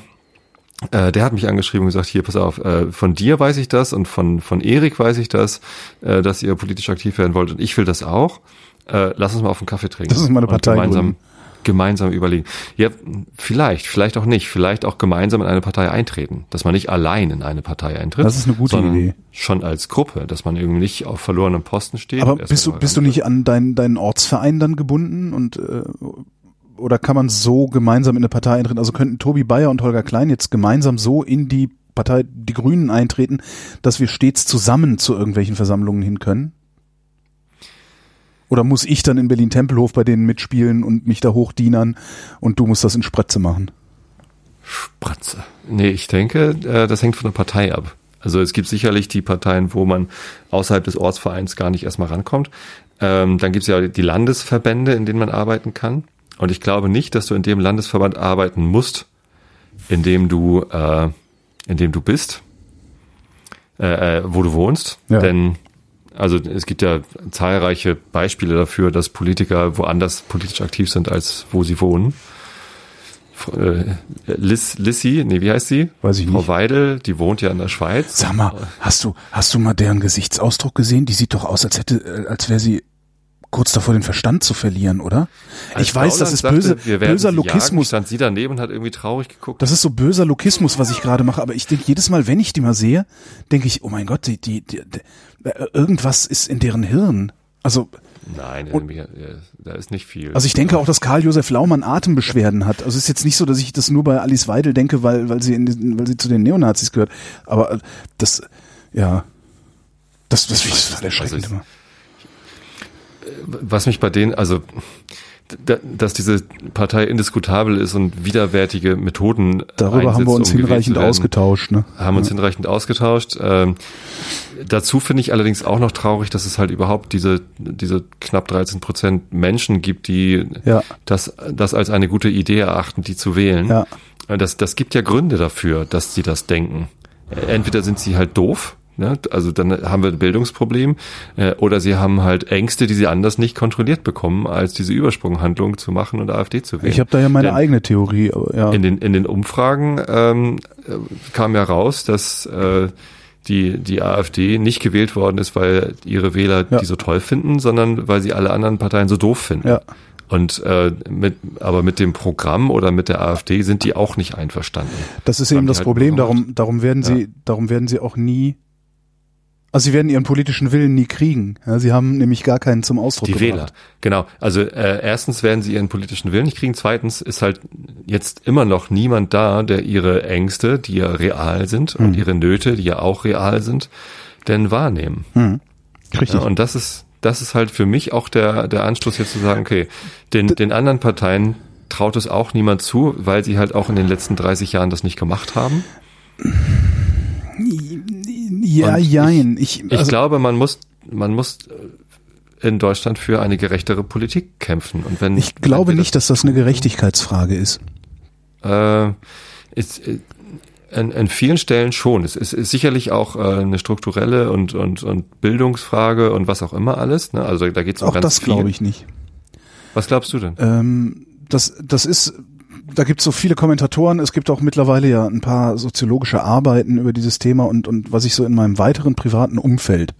äh, der hat mich angeschrieben und gesagt, hier, pass auf, äh, von dir weiß ich das und von, von Erik weiß ich das, äh, dass ihr politisch aktiv werden wollt und ich will das auch. Äh, lass uns mal auf einen Kaffee trinken. Das ist meine Und Partei Gemeinsam, gründen. Gemeinsam überlegen. Ja, vielleicht, vielleicht auch nicht. Vielleicht auch gemeinsam in eine Partei eintreten. Dass man nicht allein in eine Partei eintritt. Das ist eine gute Idee. Schon als Gruppe, dass man irgendwie nicht auf verlorenem Posten steht. Aber bist du, bist du nicht an deinen, deinen Ortsverein dann gebunden und äh, oder kann man so gemeinsam in eine Partei eintreten? Also könnten Tobi Bayer und Holger Klein jetzt gemeinsam so in die Partei, die Grünen eintreten, dass wir stets zusammen zu irgendwelchen Versammlungen hin können? Oder muss ich dann in Berlin-Tempelhof bei denen mitspielen und mich da hochdienern und du musst das in Spritze machen? Spratze. Nee, ich denke, äh, das hängt von der Partei ab. Also es gibt sicherlich die Parteien, wo man außerhalb des Ortsvereins gar nicht erstmal rankommt. Ähm, dann gibt es ja die Landesverbände, in denen man arbeiten kann. Und ich glaube nicht, dass du in dem Landesverband arbeiten musst, in dem du, äh, in dem du bist, äh, wo du wohnst. Ja. Denn also es gibt ja zahlreiche Beispiele dafür, dass Politiker woanders politisch aktiv sind, als wo sie wohnen. Äh, Liz, Lissy, nee, wie heißt sie? Weiß ich Frau nicht. Weidel, die wohnt ja in der Schweiz. Sag mal, hast du, hast du mal deren Gesichtsausdruck gesehen? Die sieht doch aus, als hätte, äh, als wäre sie kurz davor, den Verstand zu verlieren, oder? Als ich weiß, das Gauland ist sagte, böse, böser sie jagen, Lokismus. stand sie daneben und hat irgendwie traurig geguckt. Das ist so böser Lokismus, was ich gerade mache. Aber ich denke jedes Mal, wenn ich die mal sehe, denke ich, oh mein Gott, die, die, die, die, äh, irgendwas ist in deren Hirn. Also, Nein, äh, da ist nicht viel. also ich denke auch, dass Karl Josef Laumann Atembeschwerden hat. Also es ist jetzt nicht so, dass ich das nur bei Alice Weidel denke, weil, weil sie in, weil sie zu den Neonazis gehört. Aber äh, das, ja, das, das finde ich total erschreckend Also immer. Was mich bei denen, also da, dass diese Partei indiskutabel ist und widerwärtige Methoden Darüber haben wir uns um hinreichend werden, ausgetauscht. Ne? haben uns hinreichend ausgetauscht. Ähm, dazu finde ich allerdings auch noch traurig, dass es halt überhaupt diese, diese knapp 13 Prozent Menschen gibt, die Ja. das, das als eine gute Idee erachten, die zu wählen. Ja. Das, das gibt ja Gründe dafür, dass sie das denken. Entweder sind sie halt doof, ne? also dann haben wir ein Bildungsproblem, äh, oder sie haben halt Ängste, die sie anders nicht kontrolliert bekommen, als diese Übersprunghandlung zu machen und AfD zu wählen. Ich habe da ja meine Denn- eigene Theorie. Aber, ja. in den, in den Umfragen ähm, äh, kam ja raus, dass äh, die, die AfD nicht gewählt worden ist, weil ihre Wähler Ja. die so toll finden, sondern weil sie alle anderen Parteien so doof finden. Ja. Und äh, mit, aber mit dem Programm oder mit der AfD sind die auch nicht einverstanden. Das ist eben das halt Problem. Darum, darum werden sie, darum werden sie auch nie. Also sie werden ihren politischen Willen nie kriegen. Ja, sie haben nämlich gar keinen zum Ausdruck Die gebracht. Wähler, genau. Also äh, erstens werden sie ihren politischen Willen nicht kriegen. Zweitens ist halt jetzt immer noch niemand da, der ihre Ängste, die ja real sind, Hm. und ihre Nöte, die ja auch real sind, denn wahrnehmen. Hm. Richtig. Ja, und das ist, das ist halt für mich auch der, der Anschluss jetzt zu sagen, okay, den, den anderen Parteien traut es auch niemand zu, weil sie halt auch in den letzten 30 Jahren das nicht gemacht haben. Ja, und ich- jein. Ich, Ich also, glaube, man muss, man muss äh, in Deutschland für eine gerechtere Politik kämpfen. Und wenn ich glaube wenn nicht, dass das eine Gerechtigkeitsfrage ist. Äh, ist, äh, an, an vielen Stellen schon. Es ist, ist sicherlich auch äh, eine strukturelle und, und, und Bildungsfrage und was auch immer alles. Ne? Also da geht es um Auch ganz das glaube ich nicht. Was glaubst du denn? Ähm, das, das ist, da gibt es so viele Kommentatoren. Es gibt auch mittlerweile ja ein paar soziologische Arbeiten über dieses Thema und, und was ich so in meinem weiteren privaten Umfeld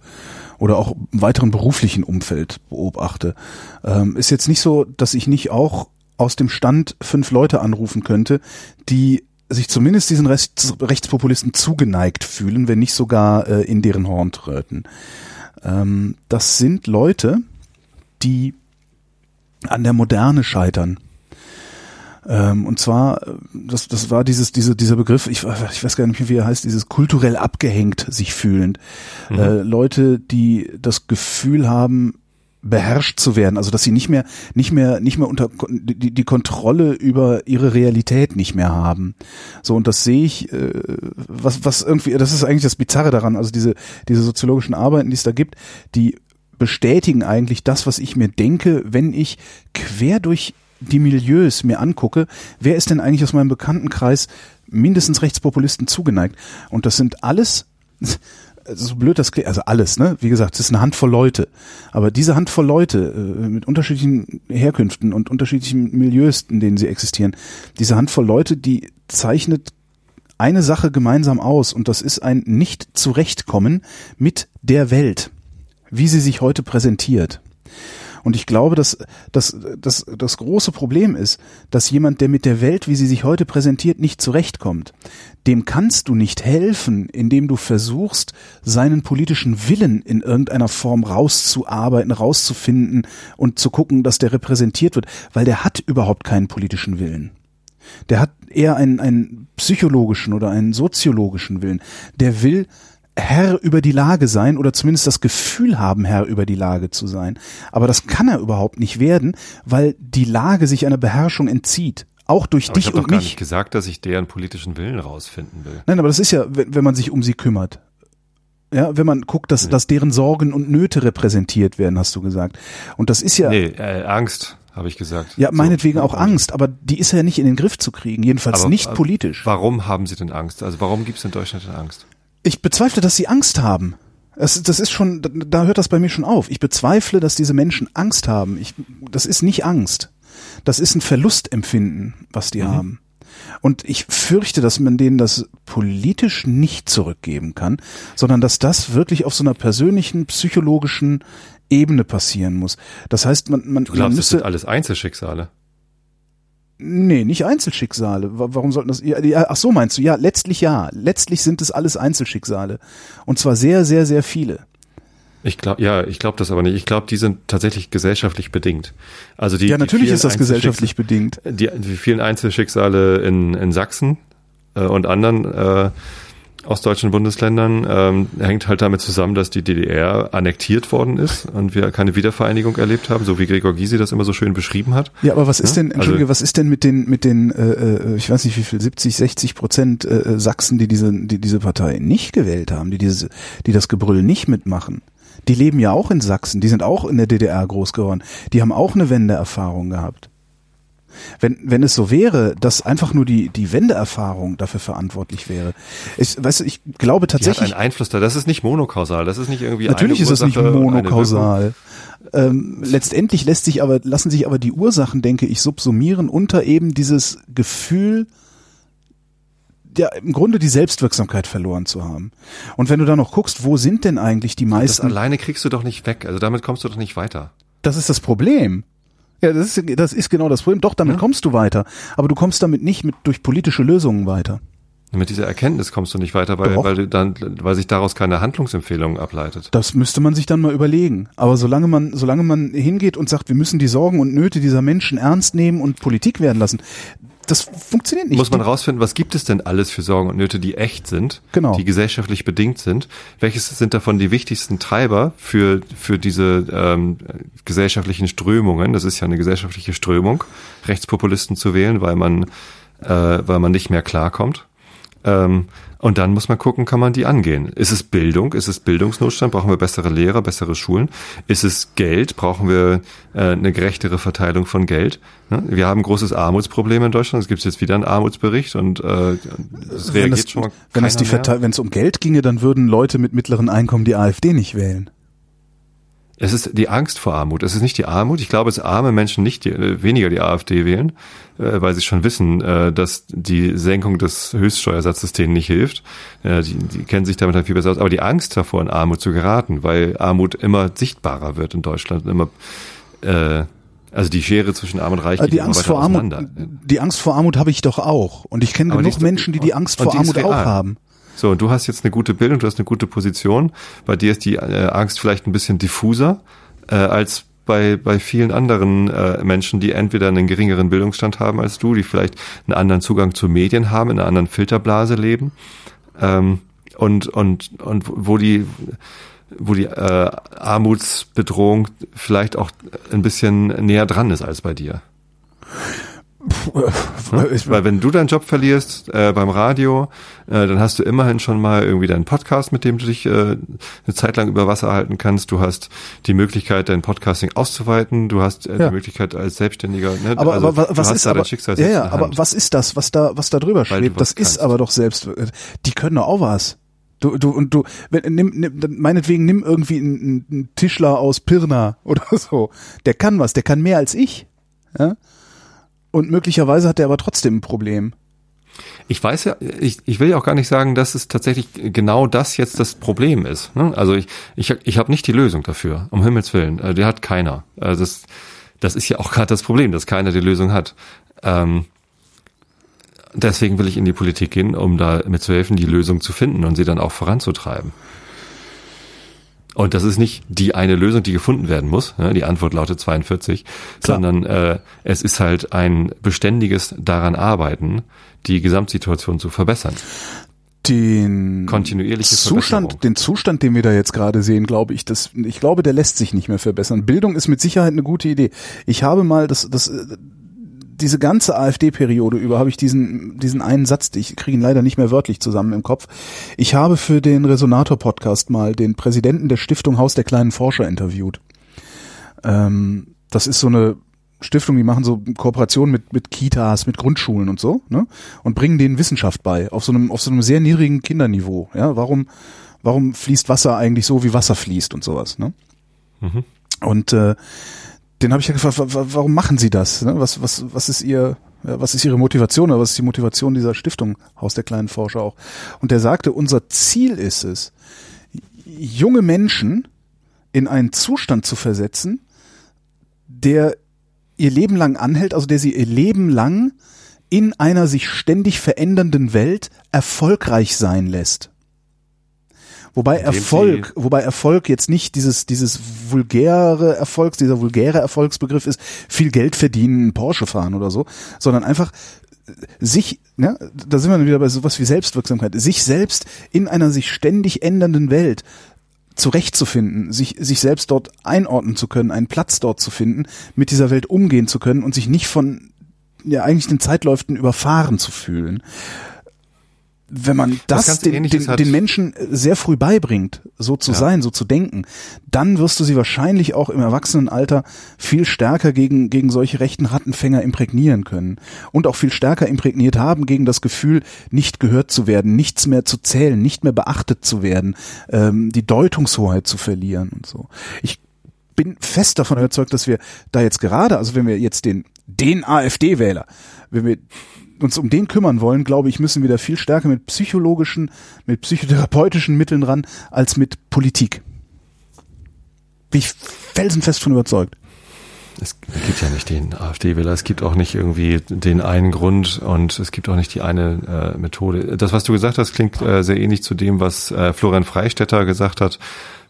oder auch im weiteren beruflichen Umfeld beobachte, ähm, ist jetzt nicht so, dass ich nicht auch aus dem Stand fünf Leute anrufen könnte, die sich zumindest diesen Rechts, Rechtspopulisten zugeneigt fühlen, wenn nicht sogar äh, in deren Horn treten. Ähm, das sind Leute, die an der Moderne scheitern. Ähm, und zwar, äh, das, das war dieses, diese, dieser Begriff, ich, ich weiß gar nicht mehr, wie er heißt, dieses kulturell abgehängt sich fühlend. Äh, Leute, die das Gefühl haben, beherrscht zu werden, also dass sie nicht mehr, nicht mehr, nicht mehr unter die, die Kontrolle über ihre Realität nicht mehr haben. So und das sehe ich, äh, was, was irgendwie, das ist eigentlich das Bizarre daran. Also diese, diese soziologischen Arbeiten, die es da gibt, die bestätigen eigentlich das, was ich mir denke, wenn ich quer durch die Milieus mir angucke, wer ist denn eigentlich aus meinem Bekanntenkreis mindestens Rechtspopulisten zugeneigt? Und das sind alles, so blöd das klingt, also alles, ne? Wie gesagt, es ist eine Handvoll Leute. Aber diese Handvoll Leute äh, mit unterschiedlichen Herkünften und unterschiedlichen Milieus, in denen sie existieren, diese Handvoll Leute, die zeichnet eine Sache gemeinsam aus und das ist ein Nicht-Zurechtkommen mit der Welt, wie sie sich heute präsentiert. Und ich glaube, dass, dass, dass das große Problem ist, dass jemand, der mit der Welt, wie sie sich heute präsentiert, nicht zurechtkommt, dem kannst du nicht helfen, indem du versuchst, seinen politischen Willen in irgendeiner Form rauszuarbeiten, rauszufinden und zu gucken, dass der repräsentiert wird, weil der hat überhaupt keinen politischen Willen. Der hat eher einen, einen psychologischen oder einen soziologischen Willen. Der will Herr über die Lage sein oder zumindest das Gefühl haben, Herr über die Lage zu sein. Aber das kann er überhaupt nicht werden, weil die Lage sich einer Beherrschung entzieht. Auch durch Aber ich dich doch und gar mich. nicht gesagt, dass ich deren politischen Willen rausfinden will. Nein, aber das ist ja, wenn, wenn man sich um sie kümmert. Ja, wenn man guckt, dass, dass deren Sorgen und Nöte repräsentiert werden, hast du gesagt. Und das ist ja, Nee, äh, Angst, habe ich gesagt. ja, meinetwegen So. auch Angst, aber die ist ja nicht in den Griff zu kriegen, jedenfalls Aber- nicht politisch. Warum haben sie denn Angst? Also warum gibt es in Deutschland denn Angst? Ich bezweifle, dass sie Angst haben. Das, das ist schon, da- hört das bei mir schon auf. Ich bezweifle, dass diese Menschen Angst haben. Ich, das ist nicht Angst. Das ist ein Verlustempfinden, was die haben. Und ich fürchte, dass man denen das politisch nicht zurückgeben kann, sondern dass das wirklich auf so einer persönlichen, psychologischen Ebene passieren muss. Das heißt, man, man, Du glaubst, man das müsste, sind alles Einzelschicksale. Nee, nicht Einzelschicksale. Wa- Warum sollten das, ja, ach so meinst du, ja, letztlich ja. Letztlich sind es alles Einzelschicksale. Und zwar sehr, sehr, sehr viele. Ich glaube, ja, ich glaube das aber nicht. Ich glaube, die sind tatsächlich gesellschaftlich bedingt. Also die, Ja, natürlich die ist das gesellschaftlich bedingt. Die, die vielen Einzelschicksale in, in Sachsen äh, und anderen äh, ostdeutschen Bundesländern ähm, hängt halt damit zusammen, dass die DDR annektiert worden ist und wir keine Wiedervereinigung erlebt haben, so wie Gregor Gysi das immer so schön beschrieben hat. Ja, aber was ist denn, Entschuldige, also- was ist denn mit den, mit den, äh, äh, ich weiß nicht wie viel, 70, 60 Prozent äh, Sachsen, die diese, die diese Partei nicht gewählt haben, die diese, die das Gebrüll nicht mitmachen? Die leben ja auch in Sachsen, die sind auch in der DDR groß geworden, die haben auch eine Wendeerfahrung gehabt. Wenn, wenn es so wäre, dass einfach nur die, die Wendeerfahrung dafür verantwortlich wäre. Ich, weißt du, ich glaube Die hat tatsächlich. einen Einfluss da. Das ist nicht monokausal. Das ist nicht irgendwie Natürlich ist es nicht monokausal. Ähm, letztendlich lässt sich aber, lassen sich aber die Ursachen, denke ich, subsumieren unter eben dieses Gefühl, ja, im Grunde die Selbstwirksamkeit verloren zu haben. Und wenn du da noch guckst, wo sind denn eigentlich die Das meisten, alleine kriegst du doch nicht weg. Also damit kommst du doch nicht weiter. das ist das Problem. Ja, das ist, das ist genau das Problem. Doch, damit Ja. kommst du weiter. Aber du kommst damit nicht mit, durch politische Lösungen weiter. Mit dieser Erkenntnis kommst du nicht weiter, weil, Doch. weil, du dann, weil sich daraus keine Handlungsempfehlung ableitet. Das müsste man sich dann mal überlegen. Aber solange man, solange man hingeht und sagt, wir müssen die Sorgen und Nöte dieser Menschen ernst nehmen und Politik werden lassen, das funktioniert nicht. Muss man rausfinden, was gibt es denn alles für Sorgen und Nöte, die echt sind, Genau. die gesellschaftlich bedingt sind? Welches sind davon die wichtigsten Treiber für, für diese ähm, gesellschaftlichen Strömungen? Das ist ja eine gesellschaftliche Strömung, Rechtspopulisten zu wählen, weil man, äh, weil man nicht mehr klarkommt. Ähm, und dann muss man gucken, kann man die angehen. Ist es Bildung? Ist es Bildungsnotstand? Brauchen wir bessere Lehrer, bessere Schulen? Ist es Geld? Brauchen wir äh, eine gerechtere Verteilung von Geld? Ne? Wir haben ein großes Armutsproblem in Deutschland. Es gibt jetzt wieder einen Armutsbericht und äh, es wenn reagiert es, schon mal wenn es die mehr. Verteil- wenn es um Geld ginge, dann würden Leute mit mittleren Einkommen die AfD nicht wählen. Es ist die Angst vor Armut. Es ist nicht die Armut. Ich glaube, dass arme Menschen nicht die, äh, weniger die AfD wählen, äh, weil sie schon wissen, äh, dass die Senkung des Höchststeuersatzes denen nicht hilft. Äh, die, die kennen sich damit halt viel besser aus. Aber die Angst davor, in Armut zu geraten, weil Armut immer sichtbarer wird in Deutschland, immer äh, also die Schere zwischen Arm und Reich Äh, geht Die immer Angst weiter vor Armut, auseinander. die Angst vor Armut habe ich doch auch. Und ich kenne die genug Menschen, die die Angst vor die Armut auch haben. So, du hast jetzt eine gute Bildung, du hast eine gute Position. Bei dir ist die äh, Angst vielleicht ein bisschen diffuser äh, als bei, bei vielen anderen äh, Menschen, die entweder einen geringeren Bildungsstand haben als du, die vielleicht einen anderen Zugang zu Medien haben, in einer anderen Filterblase leben ähm, und, und, und wo die wo die äh, Armutsbedrohung vielleicht auch ein bisschen näher dran ist als bei dir. Ich- Weil wenn du deinen Job verlierst äh, beim Radio, äh, dann hast du immerhin schon mal irgendwie deinen Podcast, mit dem du dich äh, eine Zeit lang über Wasser halten kannst. Du hast die Möglichkeit, dein Podcasting auszuweiten. Du hast äh, Ja. die Möglichkeit als Selbstständiger. Ne? aber, also, aber was ist da aber, ja, ja, aber was ist das, was da, was da drüber schwebt? Das was ist kannst. aber doch selbst, die können doch auch was. Du, du, und du, wenn, nimm, nimm, meinetwegen nimm irgendwie einen, einen Tischler aus Pirna oder so. Der kann was, der kann mehr als ich. Ja? Und möglicherweise hat er aber trotzdem ein Problem. Ich weiß ja, ich, ich will ja auch gar nicht sagen, dass es tatsächlich genau das jetzt das Problem ist. Ne? Also ich, ich, ich habe nicht die Lösung dafür, um Himmels Willen. Äh, Die hat keiner. Also das, das ist ja auch gerade das Problem, dass keiner die Lösung hat. Ähm, deswegen will ich in die Politik gehen, um da mitzuhelfen, die Lösung zu finden und sie dann auch voranzutreiben. Und das ist nicht die eine Lösung, die gefunden werden muss. Ne? Die Antwort lautet 42, Klar. sondern äh, es ist halt ein beständiges daran arbeiten, die Gesamtsituation zu verbessern. Den Kontinuierliche Zustand, den Zustand, den wir da jetzt gerade sehen, glaube ich, das, ich glaube, der lässt sich nicht mehr verbessern. Bildung ist mit Sicherheit eine gute Idee. Ich habe mal das, das, diese ganze AfD-Periode über habe ich diesen, diesen einen Satz, ich kriege ihn leider nicht mehr wörtlich zusammen im Kopf. Ich habe für den Resonator-Podcast mal den Präsidenten der Stiftung Haus der kleinen Forscher interviewt. Ähm, das ist so eine Stiftung, die machen so Kooperationen mit, mit Kitas, mit Grundschulen und so, ne? Und bringen denen Wissenschaft bei, auf so einem, auf so einem sehr niedrigen Kinderniveau. Ja, warum, warum fließt Wasser eigentlich so, wie Wasser fließt und sowas, ne? Mhm. Und äh, den habe ich ja gefragt, wa- wa- warum machen Sie das? Ne? Was, was, was ist Ihr, was ist Ihre Motivation oder was ist die Motivation dieser Stiftung Haus der kleinen Forscher auch? Und der sagte, unser Ziel ist es, junge Menschen in einen Zustand zu versetzen, der ihr Leben lang anhält, also der sie ihr Leben lang in einer sich ständig verändernden Welt erfolgreich sein lässt. Wobei Erfolg, wobei Erfolg jetzt nicht dieses, dieses vulgäre Erfolgs, dieser vulgäre Erfolgsbegriff ist, viel Geld verdienen, Porsche fahren oder so, sondern einfach sich, ne, da sind wir dann wieder bei sowas wie Selbstwirksamkeit, sich selbst in einer sich ständig ändernden Welt zurechtzufinden, sich, sich selbst dort einordnen zu können, einen Platz dort zu finden, mit dieser Welt umgehen zu können und sich nicht von ja eigentlich den Zeitläuften überfahren zu fühlen wenn man das, das den, den, den, Menschen sehr früh beibringt, so zu ja. sein, so zu denken, dann wirst du sie wahrscheinlich auch im Erwachsenenalter viel stärker gegen, gegen solche rechten Rattenfänger imprägnieren können und auch viel stärker imprägniert haben gegen das Gefühl, nicht gehört zu werden, nichts mehr zu zählen, nicht mehr beachtet zu werden, ähm, die Deutungshoheit zu verlieren und so. Ich bin fest davon überzeugt, dass wir da jetzt gerade, also wenn wir jetzt den, den AfD-Wähler, wenn wir uns um den kümmern wollen, glaube ich, müssen wir da viel stärker mit psychologischen, mit psychotherapeutischen Mitteln ran, als mit Politik. Bin ich felsenfest von überzeugt. Es gibt ja nicht den AfD-Wähler, es gibt auch nicht irgendwie den einen Grund und es gibt auch nicht die eine äh, Methode. Das, was du gesagt hast, klingt äh, sehr ähnlich zu dem, was äh, Florian Freistetter gesagt hat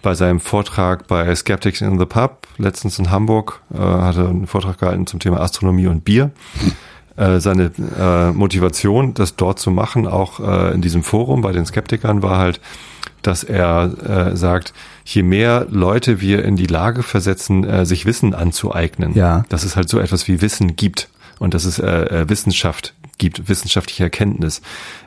bei seinem Vortrag bei Skeptics in the Pub, letztens in Hamburg, äh, hatte einen Vortrag gehalten zum Thema Astronomie und Bier. Äh, seine äh, Motivation, das dort zu machen, auch äh, in diesem Forum bei den Skeptikern, war halt, dass er äh, sagt, je mehr Leute wir in die Lage versetzen, äh, sich Wissen anzueignen, ja. dass es halt so etwas wie Wissen gibt und dass es äh, äh Wissenschaft gibt, wissenschaftliche Erkenntnis,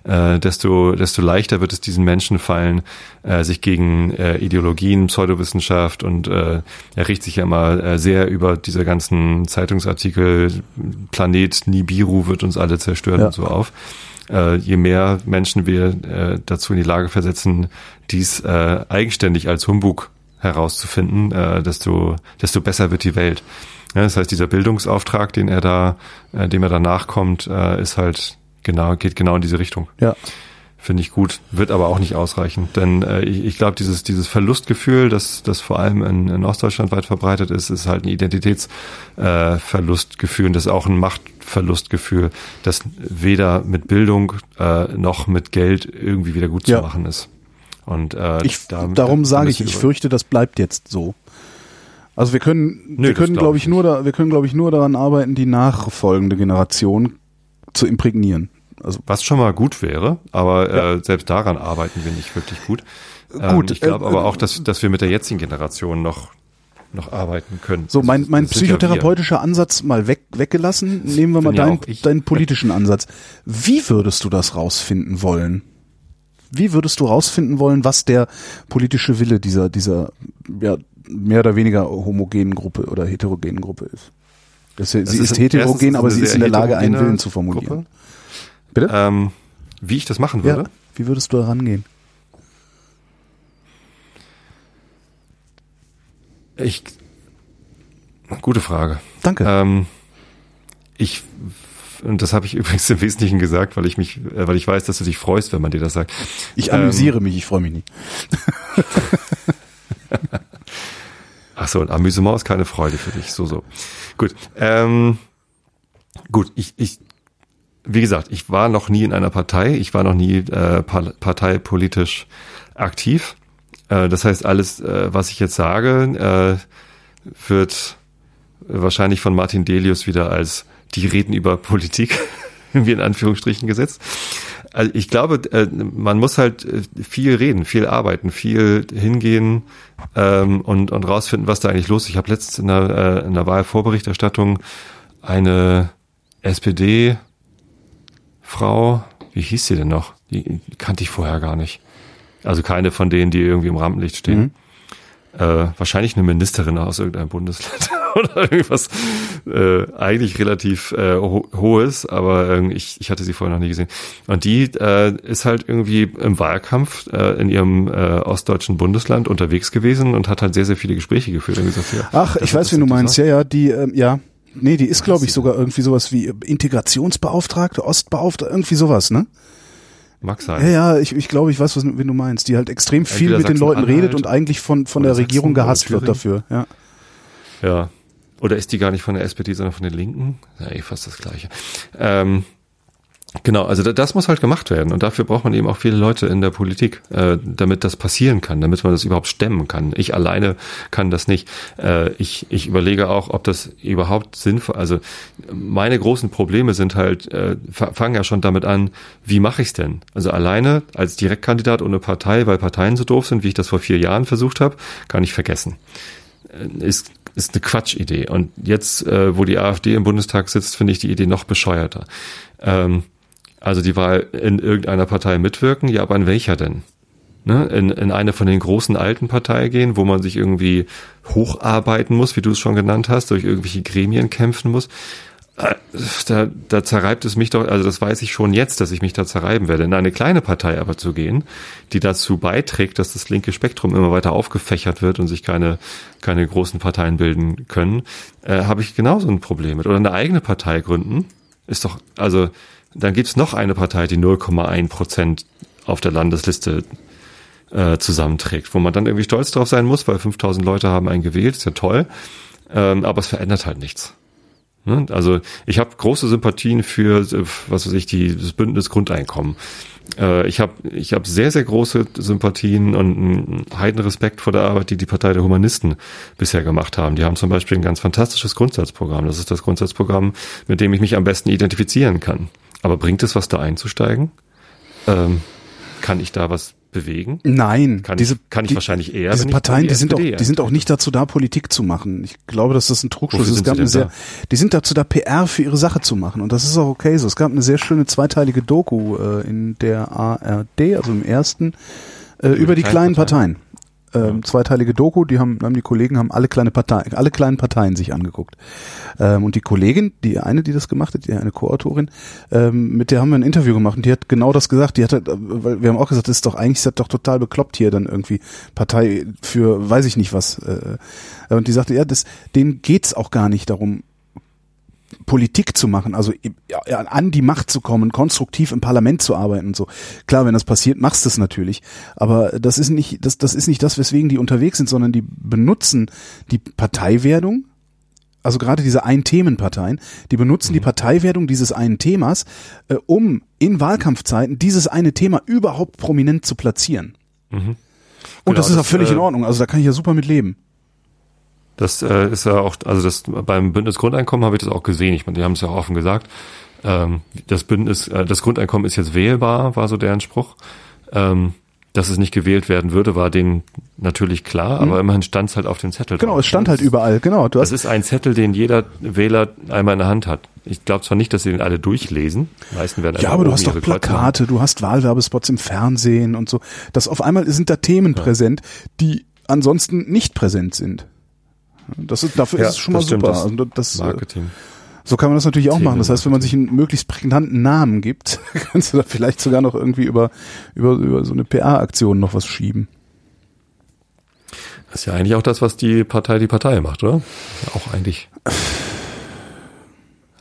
äh, desto, desto leichter wird es diesen Menschen fallen, äh, sich gegen äh, Ideologien, Pseudowissenschaft und äh, er richtet sich ja immer äh, sehr über diese ganzen Zeitungsartikel, Planet Nibiru wird uns alle zerstören ja. und so auf. Äh, je mehr Menschen wir äh, dazu in die Lage versetzen, dies äh, eigenständig als Humbug herauszufinden, äh, desto, desto besser wird die Welt. Ja, das heißt, dieser Bildungsauftrag, den er da, äh, dem er da nachkommt, äh, ist halt genau, geht genau in diese Richtung. Ja. Finde ich gut, wird aber auch nicht ausreichen. Denn äh, ich, ich glaube, dieses, dieses Verlustgefühl, das, das vor allem in, in Ostdeutschland weit verbreitet ist, ist halt ein Identitätsverlustgefühl äh, und das ist auch ein Machtverlustgefühl, das weder mit Bildung äh, noch mit Geld irgendwie wieder gut ja. zu machen ist. Und äh, ich, da, darum sage ich, ich fürchte, das bleibt jetzt so. Also wir können, Nö, wir können, glaube ich, nur da, wir können, glaube ich, nur daran arbeiten, die nachfolgende Generation zu imprägnieren. Also was schon mal gut wäre, aber ja. äh, selbst daran arbeiten wir nicht wirklich gut. Ähm, gut. Ich glaube äh, aber auch, dass, dass wir mit der jetzigen Generation noch noch arbeiten können. So, mein, mein psychotherapeutischer ja Ansatz mal weg, weggelassen. Nehmen wir mal deinen, ja deinen politischen Ansatz. Wie würdest du das rausfinden wollen? Wie würdest du rausfinden wollen, was der politische Wille dieser, dieser ja, mehr oder weniger homogenen Gruppe oder heterogenen Gruppe ist. Das, das sie ist, ist heterogen, aber sie ist in der Lage, einen Willen zu formulieren. Gruppe. Bitte? Ähm, wie ich das machen würde? Ja, wie würdest du da rangehen? Ich, gute Frage. Danke. Ähm, ich, und das habe ich übrigens im Wesentlichen gesagt, weil ich mich, äh, weil ich weiß, dass du dich freust, wenn man dir das sagt. Ich amüsiere ähm, mich, ich freue mich nie. Ach so, ein Amüsement ist keine Freude für dich. So, so. Gut. Ähm, gut, ich, ich, wie gesagt, ich war noch nie in einer Partei. Ich war noch nie äh, parteipolitisch aktiv. Äh, das heißt, alles, äh, was ich jetzt sage, äh, wird wahrscheinlich von Martin Delius wieder als die reden über Politik irgendwie in Anführungsstrichen gesetzt. Also ich glaube, äh, man muss halt äh, viel reden, viel arbeiten, viel hingehen ähm, und, und rausfinden, was da eigentlich los ist. Ich habe letztens in der, äh, in der Wahlvorberichterstattung eine SPD-Frau, wie hieß sie denn noch? Die kannte ich vorher gar nicht. Also keine von denen, die irgendwie im Rampenlicht stehen. Mhm. Äh, wahrscheinlich eine Ministerin aus irgendeinem Bundesland oder irgendwas äh, eigentlich relativ äh, ho hohes, aber äh, ich, ich hatte sie vorher noch nie gesehen. Und die äh, ist halt irgendwie im Wahlkampf äh, in ihrem äh, ostdeutschen Bundesland unterwegs gewesen und hat halt sehr, sehr viele Gespräche geführt. Und gesagt, ja, Ach, ich weiß, wie du meinst. Ja, ja, die, äh, ja. Nee, die ist, glaube ich, sogar irgendwie sowas wie Integrationsbeauftragte, Ostbeauftragte, irgendwie sowas, ne? Mag sein. Ja, ja, ich, ich glaube, ich weiß, was, wen du meinst, die halt extrem viel Entweder mit den Leuten redet und eigentlich von, von der Regierung gehasst wird dafür. Ja. Ja. Oder ist die gar nicht von der SPD, sondern von den Linken? Ja, eh fast das Gleiche. Ähm, genau, also da- das muss halt gemacht werden. Und dafür braucht man eben auch viele Leute in der Politik, äh, damit das passieren kann, damit man das überhaupt stemmen kann. Ich alleine kann das nicht. Äh, ich, ich überlege auch, ob das überhaupt sinnvoll, also meine großen Probleme sind halt, äh, fa- fangen ja schon damit an, wie mache ich's denn? Also alleine als Direktkandidat ohne Partei, weil Parteien so doof sind, wie ich das vor vier Jahren versucht habe, kann ich vergessen ist, ist eine Quatschidee. Und jetzt, äh, wo die AfD im Bundestag sitzt, finde ich die Idee noch bescheuerter. Ähm, also die Wahl in irgendeiner Partei mitwirken, ja, aber in welcher denn? Ne? In, in eine von den großen alten Parteien gehen, wo man sich irgendwie hocharbeiten muss, wie du es schon genannt hast, durch irgendwelche Gremien kämpfen muss. Äh, Da, da zerreibt es mich doch, also das weiß ich schon jetzt, dass ich mich da zerreiben werde. In eine kleine Partei aber zu gehen, die dazu beiträgt, dass das linke Spektrum immer weiter aufgefächert wird und sich keine, keine großen Parteien bilden können, äh, habe ich genauso ein Problem mit. Oder eine eigene Partei gründen, ist doch, also dann gibt's noch eine Partei, die 0,1 Prozent auf der Landesliste äh, zusammenträgt, wo man dann irgendwie stolz drauf sein muss, weil 5000 Leute haben einen gewählt, ist ja toll, ähm, aber es verändert halt nichts. Ne? Also ich habe große Sympathien für, äh, was weiß ich, die, das Bündnis Grundeinkommen. Äh, ich habe ich hab sehr, sehr große Sympathien und einen Heidenrespekt vor der Arbeit, die die Partei der Humanisten bisher gemacht haben. Die haben zum Beispiel ein ganz fantastisches Grundsatzprogramm. Das ist das Grundsatzprogramm, mit dem ich mich am besten identifizieren kann. Aber bringt es was, da einzusteigen? Ähm, kann ich da was bewegen? Nein, Kann diese, ich, kann ich die, wahrscheinlich eher. diese Parteien, die die sind, auch, die sind auch nicht dazu da, Politik zu machen. Ich glaube, dass das ein Trugschluss ist. Es gab eine sehr, da? die sind dazu da, PR für ihre Sache zu machen. Und das ist auch okay so. Es gab eine sehr schöne zweiteilige Doku äh, in der ARD, also im ersten, äh, über die kleinen Parteien. Ähm, zweiteilige Doku, die haben, haben die Kollegen haben alle kleine Parteien, alle kleinen Parteien sich angeguckt. Ähm, und die Kollegin, die eine, die das gemacht hat, die eine Co-Autorin, ähm, mit der haben wir ein Interview gemacht und die hat genau das gesagt. Die hat, halt, äh, weil wir haben auch gesagt, das ist doch eigentlich ist das doch total bekloppt hier dann irgendwie Partei für, weiß ich nicht was. Äh, und die sagte, ja, das, denen geht's auch gar nicht darum, Politik zu machen, also an die Macht zu kommen, konstruktiv im Parlament zu arbeiten und so. Klar, wenn das passiert, machst du es natürlich. Aber das ist nicht, das, das ist nicht das, weswegen die unterwegs sind, sondern die benutzen die Parteiwerdung, also gerade diese Ein-Themen-Parteien, die benutzen die Parteiwerdung dieses einen Themas, äh, um in Wahlkampfzeiten dieses eine Thema überhaupt prominent zu platzieren. Und Genau, das ist auch das, völlig äh, in Ordnung. Also da kann ich ja super mit leben. Das äh, ist ja auch, also das beim Bündnis Grundeinkommen habe ich das auch gesehen. Ich meine, die haben es ja auch offen gesagt. Ähm, das Bündnis, äh, das Grundeinkommen ist jetzt wählbar, war so deren Spruch. Ähm, dass es nicht gewählt werden würde, war denen natürlich klar, aber immerhin stand es halt auf dem Zettel. Genau, drauf. es stand Das halt überall. Genau, du Das ist ein Zettel, den jeder Wähler einmal in der Hand hat. Ich glaube zwar nicht, dass sie den alle durchlesen. Die meisten werden Ja, aber du hast doch. Plakate, du hast Wahlwerbespots im Fernsehen und so. Das auf einmal sind da Themen präsent, die ansonsten nicht präsent sind. Das ist, dafür Ja, ist es schon mal stimmt, super. das Also das, äh, Marketing. so kann man das natürlich auch machen. Das heißt, wenn man sich einen möglichst prägnanten Namen gibt, kannst du da vielleicht sogar noch irgendwie über, über, über so eine PR-Aktion noch was schieben. Das ist ja eigentlich auch das, was die Partei die Partei macht, oder? Auch eigentlich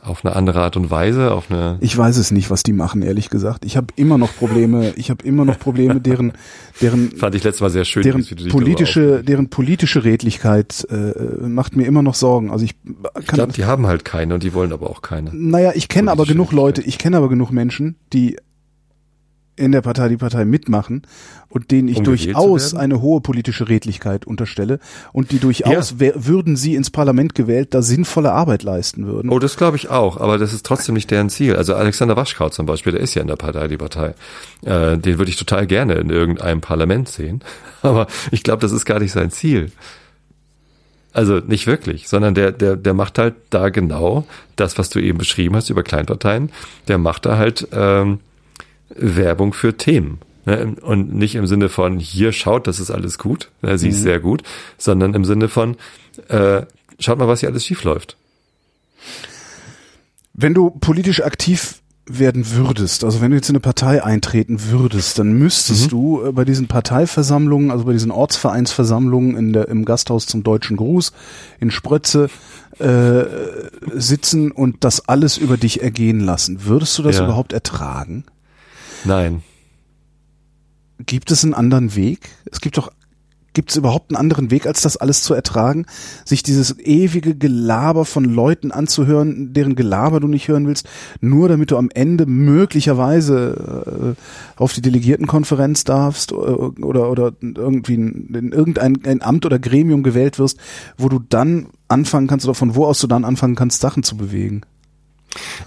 auf eine andere Art und Weise, auf eine Ich weiß es nicht, was die machen, ehrlich gesagt. Ich habe immer noch Probleme, ich habe immer noch Probleme, deren, deren fand ich letztes Mal sehr schön, deren politische, deren politische Redlichkeit äh, macht mir immer noch Sorgen. Also ich Ich kann, glaube, die haben halt keine und die wollen aber auch keine. naja, ich kenne aber genug Leute, ich kenne aber genug Menschen, die in der Partei die Partei mitmachen und denen ich Um durchaus eine hohe politische Redlichkeit unterstelle und die durchaus, wer, würden sie ins Parlament gewählt, da sinnvolle Arbeit leisten würden. Oh, das glaube ich auch, aber das ist trotzdem nicht deren Ziel. Also Alexander Waschkau zum Beispiel, der ist ja in der Partei die Partei. Äh, den würde ich total gerne in irgendeinem Parlament sehen. Aber ich glaube, das ist gar nicht sein Ziel. Also nicht wirklich, sondern der, der, der macht halt da genau das, was du eben beschrieben hast über Kleinparteien. Der macht da halt ähm, Werbung für Themen. Ne? Und nicht im Sinne von, hier schaut, das ist alles gut, ne? sie ist sehr gut, sondern im Sinne von, äh, schaut mal, was hier alles schief läuft. Wenn du politisch aktiv werden würdest, also wenn du jetzt in eine Partei eintreten würdest, dann müsstest Mhm. du äh, bei diesen Parteiversammlungen, also bei diesen Ortsvereinsversammlungen in der, im Gasthaus zum Deutschen Gruß in Sprötze äh, sitzen und das alles über dich ergehen lassen. Würdest du das Ja. überhaupt ertragen? Nein. gibt es einen anderen Weg? Es gibt doch Gibt es überhaupt einen anderen Weg, als das alles zu ertragen? Sich dieses ewige Gelaber von Leuten anzuhören, deren Gelaber du nicht hören willst, nur damit du am Ende möglicherweise äh, auf die Delegiertenkonferenz darfst äh, oder, oder irgendwie in, in irgendein ein Amt oder Gremium gewählt wirst, wo du dann anfangen kannst oder von wo aus du dann anfangen kannst, Sachen zu bewegen.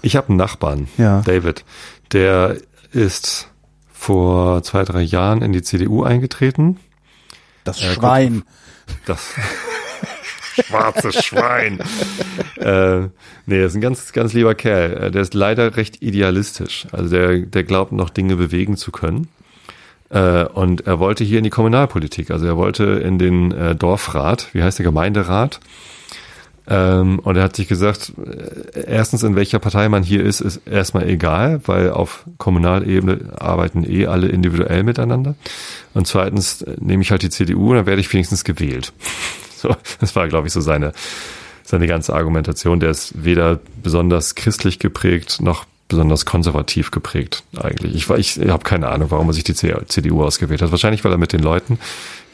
Ich habe einen Nachbarn, Ja. David, der ist vor zwei, drei Jahren in die CDU eingetreten. Das Ja, Schwein. Das schwarze Schwein. äh, nee, das ist ein ganz, ganz lieber Kerl. Äh, Der ist leider recht idealistisch. Also der, der glaubt noch Dinge bewegen zu können. Äh, und er wollte hier in die Kommunalpolitik. Also er wollte in den äh, Dorfrat, wie heißt der Gemeinderat. Ähm, und er hat sich gesagt, äh, erstens, in welcher Partei man hier ist, ist erstmal egal, weil auf Kommunalebene arbeiten eh alle individuell miteinander. Und zweitens äh, nehme ich halt die CDU und dann werde ich wenigstens gewählt. So, das war, glaube ich, so seine, seine ganze Argumentation. Der ist weder besonders christlich geprägt noch besonders konservativ geprägt eigentlich. Ich, ich habe keine Ahnung, warum er sich die CDU ausgewählt hat. Wahrscheinlich, weil er mit den Leuten,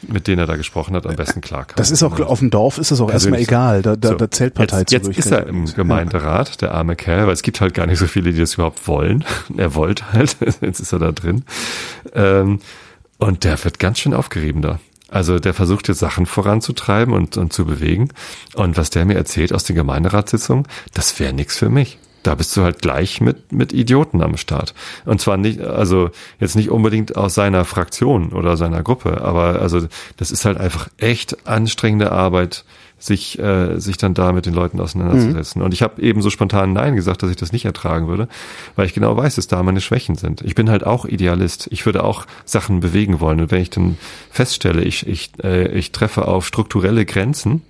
mit denen er da gesprochen hat, am besten klarkam. Das ist auch, auf dem Dorf ist das auch erstmal egal. Da, da, So, da zählt Partei jetzt, zu jetzt ist er im Gemeinderat, der arme Kerl, weil es gibt halt gar nicht so viele, die das überhaupt wollen. Er wollte halt, jetzt ist er da drin. Ähm, und der wird ganz schön aufgerieben da. Also der versucht jetzt Sachen voranzutreiben und, und zu bewegen. Und was der mir erzählt aus den Gemeinderatssitzungen, das wäre nix für mich. Da bist du halt gleich mit, mit Idioten am Start. Und zwar nicht, also jetzt nicht unbedingt aus seiner Fraktion oder seiner Gruppe, aber also das ist halt einfach echt anstrengende Arbeit, sich, äh, sich dann da mit den Leuten auseinanderzusetzen. Und ich habe eben so spontan Nein gesagt, dass ich das nicht ertragen würde, weil ich genau weiß, dass da meine Schwächen sind. Ich bin halt auch Idealist. Ich würde auch Sachen bewegen wollen. Und wenn ich dann feststelle, ich, ich, äh, ich treffe auf strukturelle Grenzen,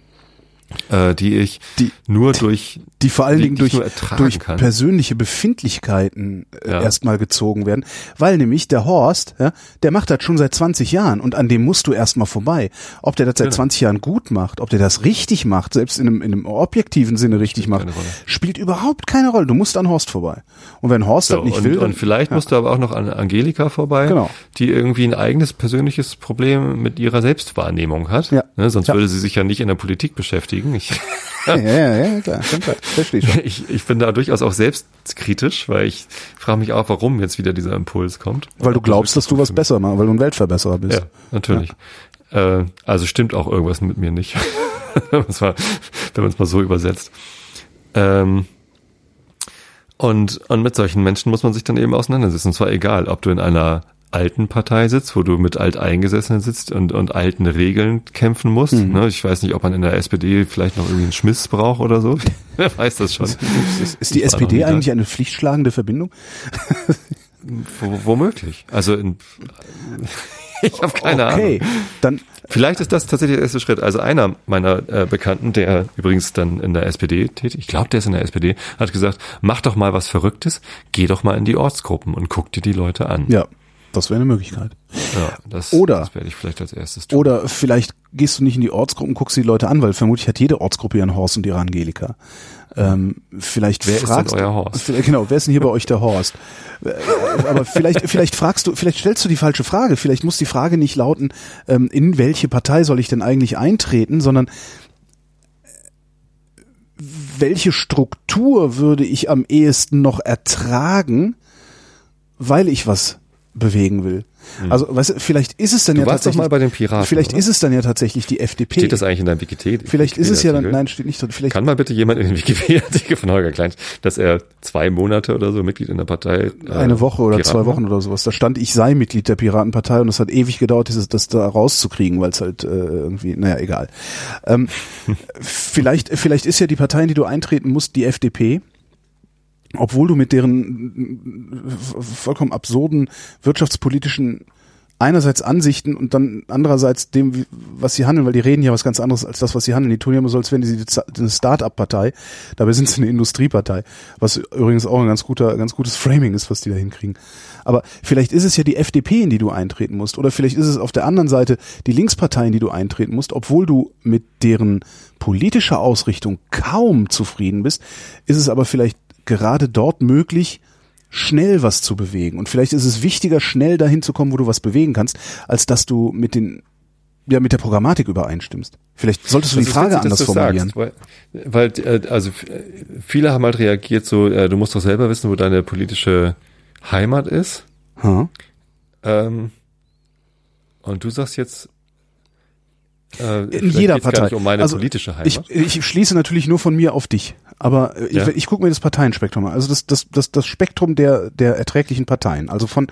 äh, die ich Die- nur durch die vor allen Dingen durch, durch kann. persönliche Befindlichkeiten äh, Ja. erstmal gezogen werden. Weil nämlich der Horst, ja, der macht das schon seit 20 Jahren und an dem musst du erstmal vorbei. Ob der das seit Genau. 20 Jahren gut macht, ob der das richtig macht, selbst in einem, in einem objektiven Sinne richtig macht, keine Rolle. spielt überhaupt keine Rolle. Du musst an Horst vorbei. Und wenn Horst So, das nicht und, will, dann, und vielleicht musst du aber auch noch an Angelika vorbei, Genau. die irgendwie ein eigenes persönliches Problem mit ihrer Selbstwahrnehmung hat. Ja. Ne, sonst Ja. würde sie sich ja nicht in der Politik beschäftigen. Ich, ja, ja, ja, klar, schon klar. Verstehe schon. ich, ich bin da durchaus auch selbstkritisch, weil ich frage mich auch, warum jetzt wieder dieser Impuls kommt. Weil du glaubst, dass du was besser machst, weil du ein Weltverbesserer bist. Ja, natürlich. Äh, also stimmt auch irgendwas mit mir nicht. wenn man es mal, wenn man es mal so übersetzt. Ähm, und, und mit solchen Menschen muss man sich dann eben auseinandersetzen. Und zwar egal, ob du in einer alten Partei sitzt, wo du mit Alteingesessenen sitzt und, und alten Regeln kämpfen musst. Mhm. Ne? Ich weiß nicht, ob man in der SPD vielleicht noch irgendwie einen Schmiss braucht oder so. Wer weiß das schon. Ist, ist die war noch SPD nie da. eigentlich eine pflichtschlagende Verbindung? W womöglich. Also in, ich habe keine okay, Ahnung. dann Vielleicht ist das tatsächlich der erste Schritt. Also einer meiner äh, Bekannten, der übrigens dann in der SPD tätig, ich glaube, der ist in der SPD, hat gesagt, mach doch mal was Verrücktes, geh doch mal in die Ortsgruppen und guck dir die Leute an. ja, das wäre eine Möglichkeit. Ja, das, Oder- das werde ich vielleicht als erstes tun. Oder vielleicht gehst du nicht in die Ortsgruppen, guckst die Leute an, weil vermutlich hat jede Ortsgruppe ihren Horst und ihre Angelika. Ähm, vielleicht Wer ist denn fragst euer Horst? Genau, wer ist denn hier bei euch der Horst? Äh, Aber vielleicht, vielleicht fragst du, vielleicht stellst du die falsche Frage. Vielleicht muss die Frage nicht lauten, ähm, in welche Partei soll ich denn eigentlich eintreten, sondern äh, welche Struktur würde ich am ehesten noch ertragen, weil ich was bewegen will. Also, weißt du, vielleicht ist es dann Hm. Du ja warst doch tatsächlich. mal bei den Piraten, Vielleicht oder? ist es dann ja tatsächlich die FDP. Steht das eigentlich in deinem Wikipedia? vielleicht ist es ja dann, nein, steht nicht drin. Vielleicht, Kann mal bitte jemand in den Wikipedia-Artikel von Holger Klein, dass er zwei Monate oder so Mitglied in der Partei äh, eine Woche oder Piraten zwei war? Wochen oder sowas. Da stand, ich sei Mitglied der Piratenpartei und es hat ewig gedauert, dieses, das da rauszukriegen, weil es halt äh, irgendwie, naja, egal. Ähm, vielleicht, vielleicht ist ja die Partei, in die du eintreten musst, die FDP. Obwohl du mit deren äh, vollkommen absurden wirtschaftspolitischen einerseits Ansichten und dann andererseits dem, was sie handeln, weil die reden ja was ganz anderes als das, was sie handeln. Die tun ja immer so, als wären sie eine Start-up-Partei. Dabei sind sie eine Industriepartei. Was übrigens auch ein ganz guter, ganz gutes Framing ist, was die da hinkriegen. Aber vielleicht ist es ja die FDP, in die du eintreten musst. Oder vielleicht ist es auf der anderen Seite die Linkspartei, in die du eintreten musst, obwohl du mit deren politischer Ausrichtung kaum zufrieden bist, ist es aber vielleicht gerade dort möglich, schnell was zu bewegen. Und vielleicht ist es wichtiger, schnell dahin zu kommen, wo du was bewegen kannst, als dass du mit den ja mit der Programmatik übereinstimmst. Vielleicht solltest du Das die Frage witzig, anders formulieren. Sagst, weil, weil äh, also viele haben halt reagiert so, äh, du musst doch selber wissen, wo deine politische Heimat ist. Ha? Ähm, und du sagst jetzt, äh, In jeder Partei. um meine Also, politische Ich, Heimat. ich schließe natürlich nur von mir auf dich. Aber äh, Ja. ich, ich gucke mir das Parteienspektrum an. Also das, das, das, das Spektrum der, der erträglichen Parteien. Also von,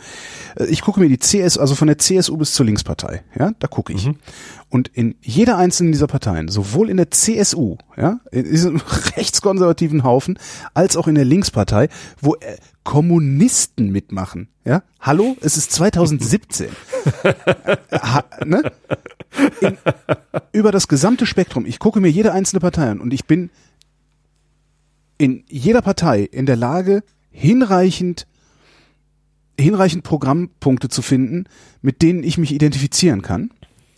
äh, ich gucke mir die CS, also von der CSU bis zur Linkspartei. Ja, da gucke ich. Und in jeder einzelnen dieser Parteien, sowohl in der CSU, ja, in diesem rechtskonservativen Haufen, als auch in der Linkspartei, wo äh, Kommunisten mitmachen. Ja, hallo, es ist 2017. ha, ne? in, über das gesamte Spektrum. Ich gucke mir jede einzelne Partei an und ich bin in jeder Partei in der Lage, hinreichend, hinreichend Programmpunkte zu finden, mit denen ich mich identifizieren kann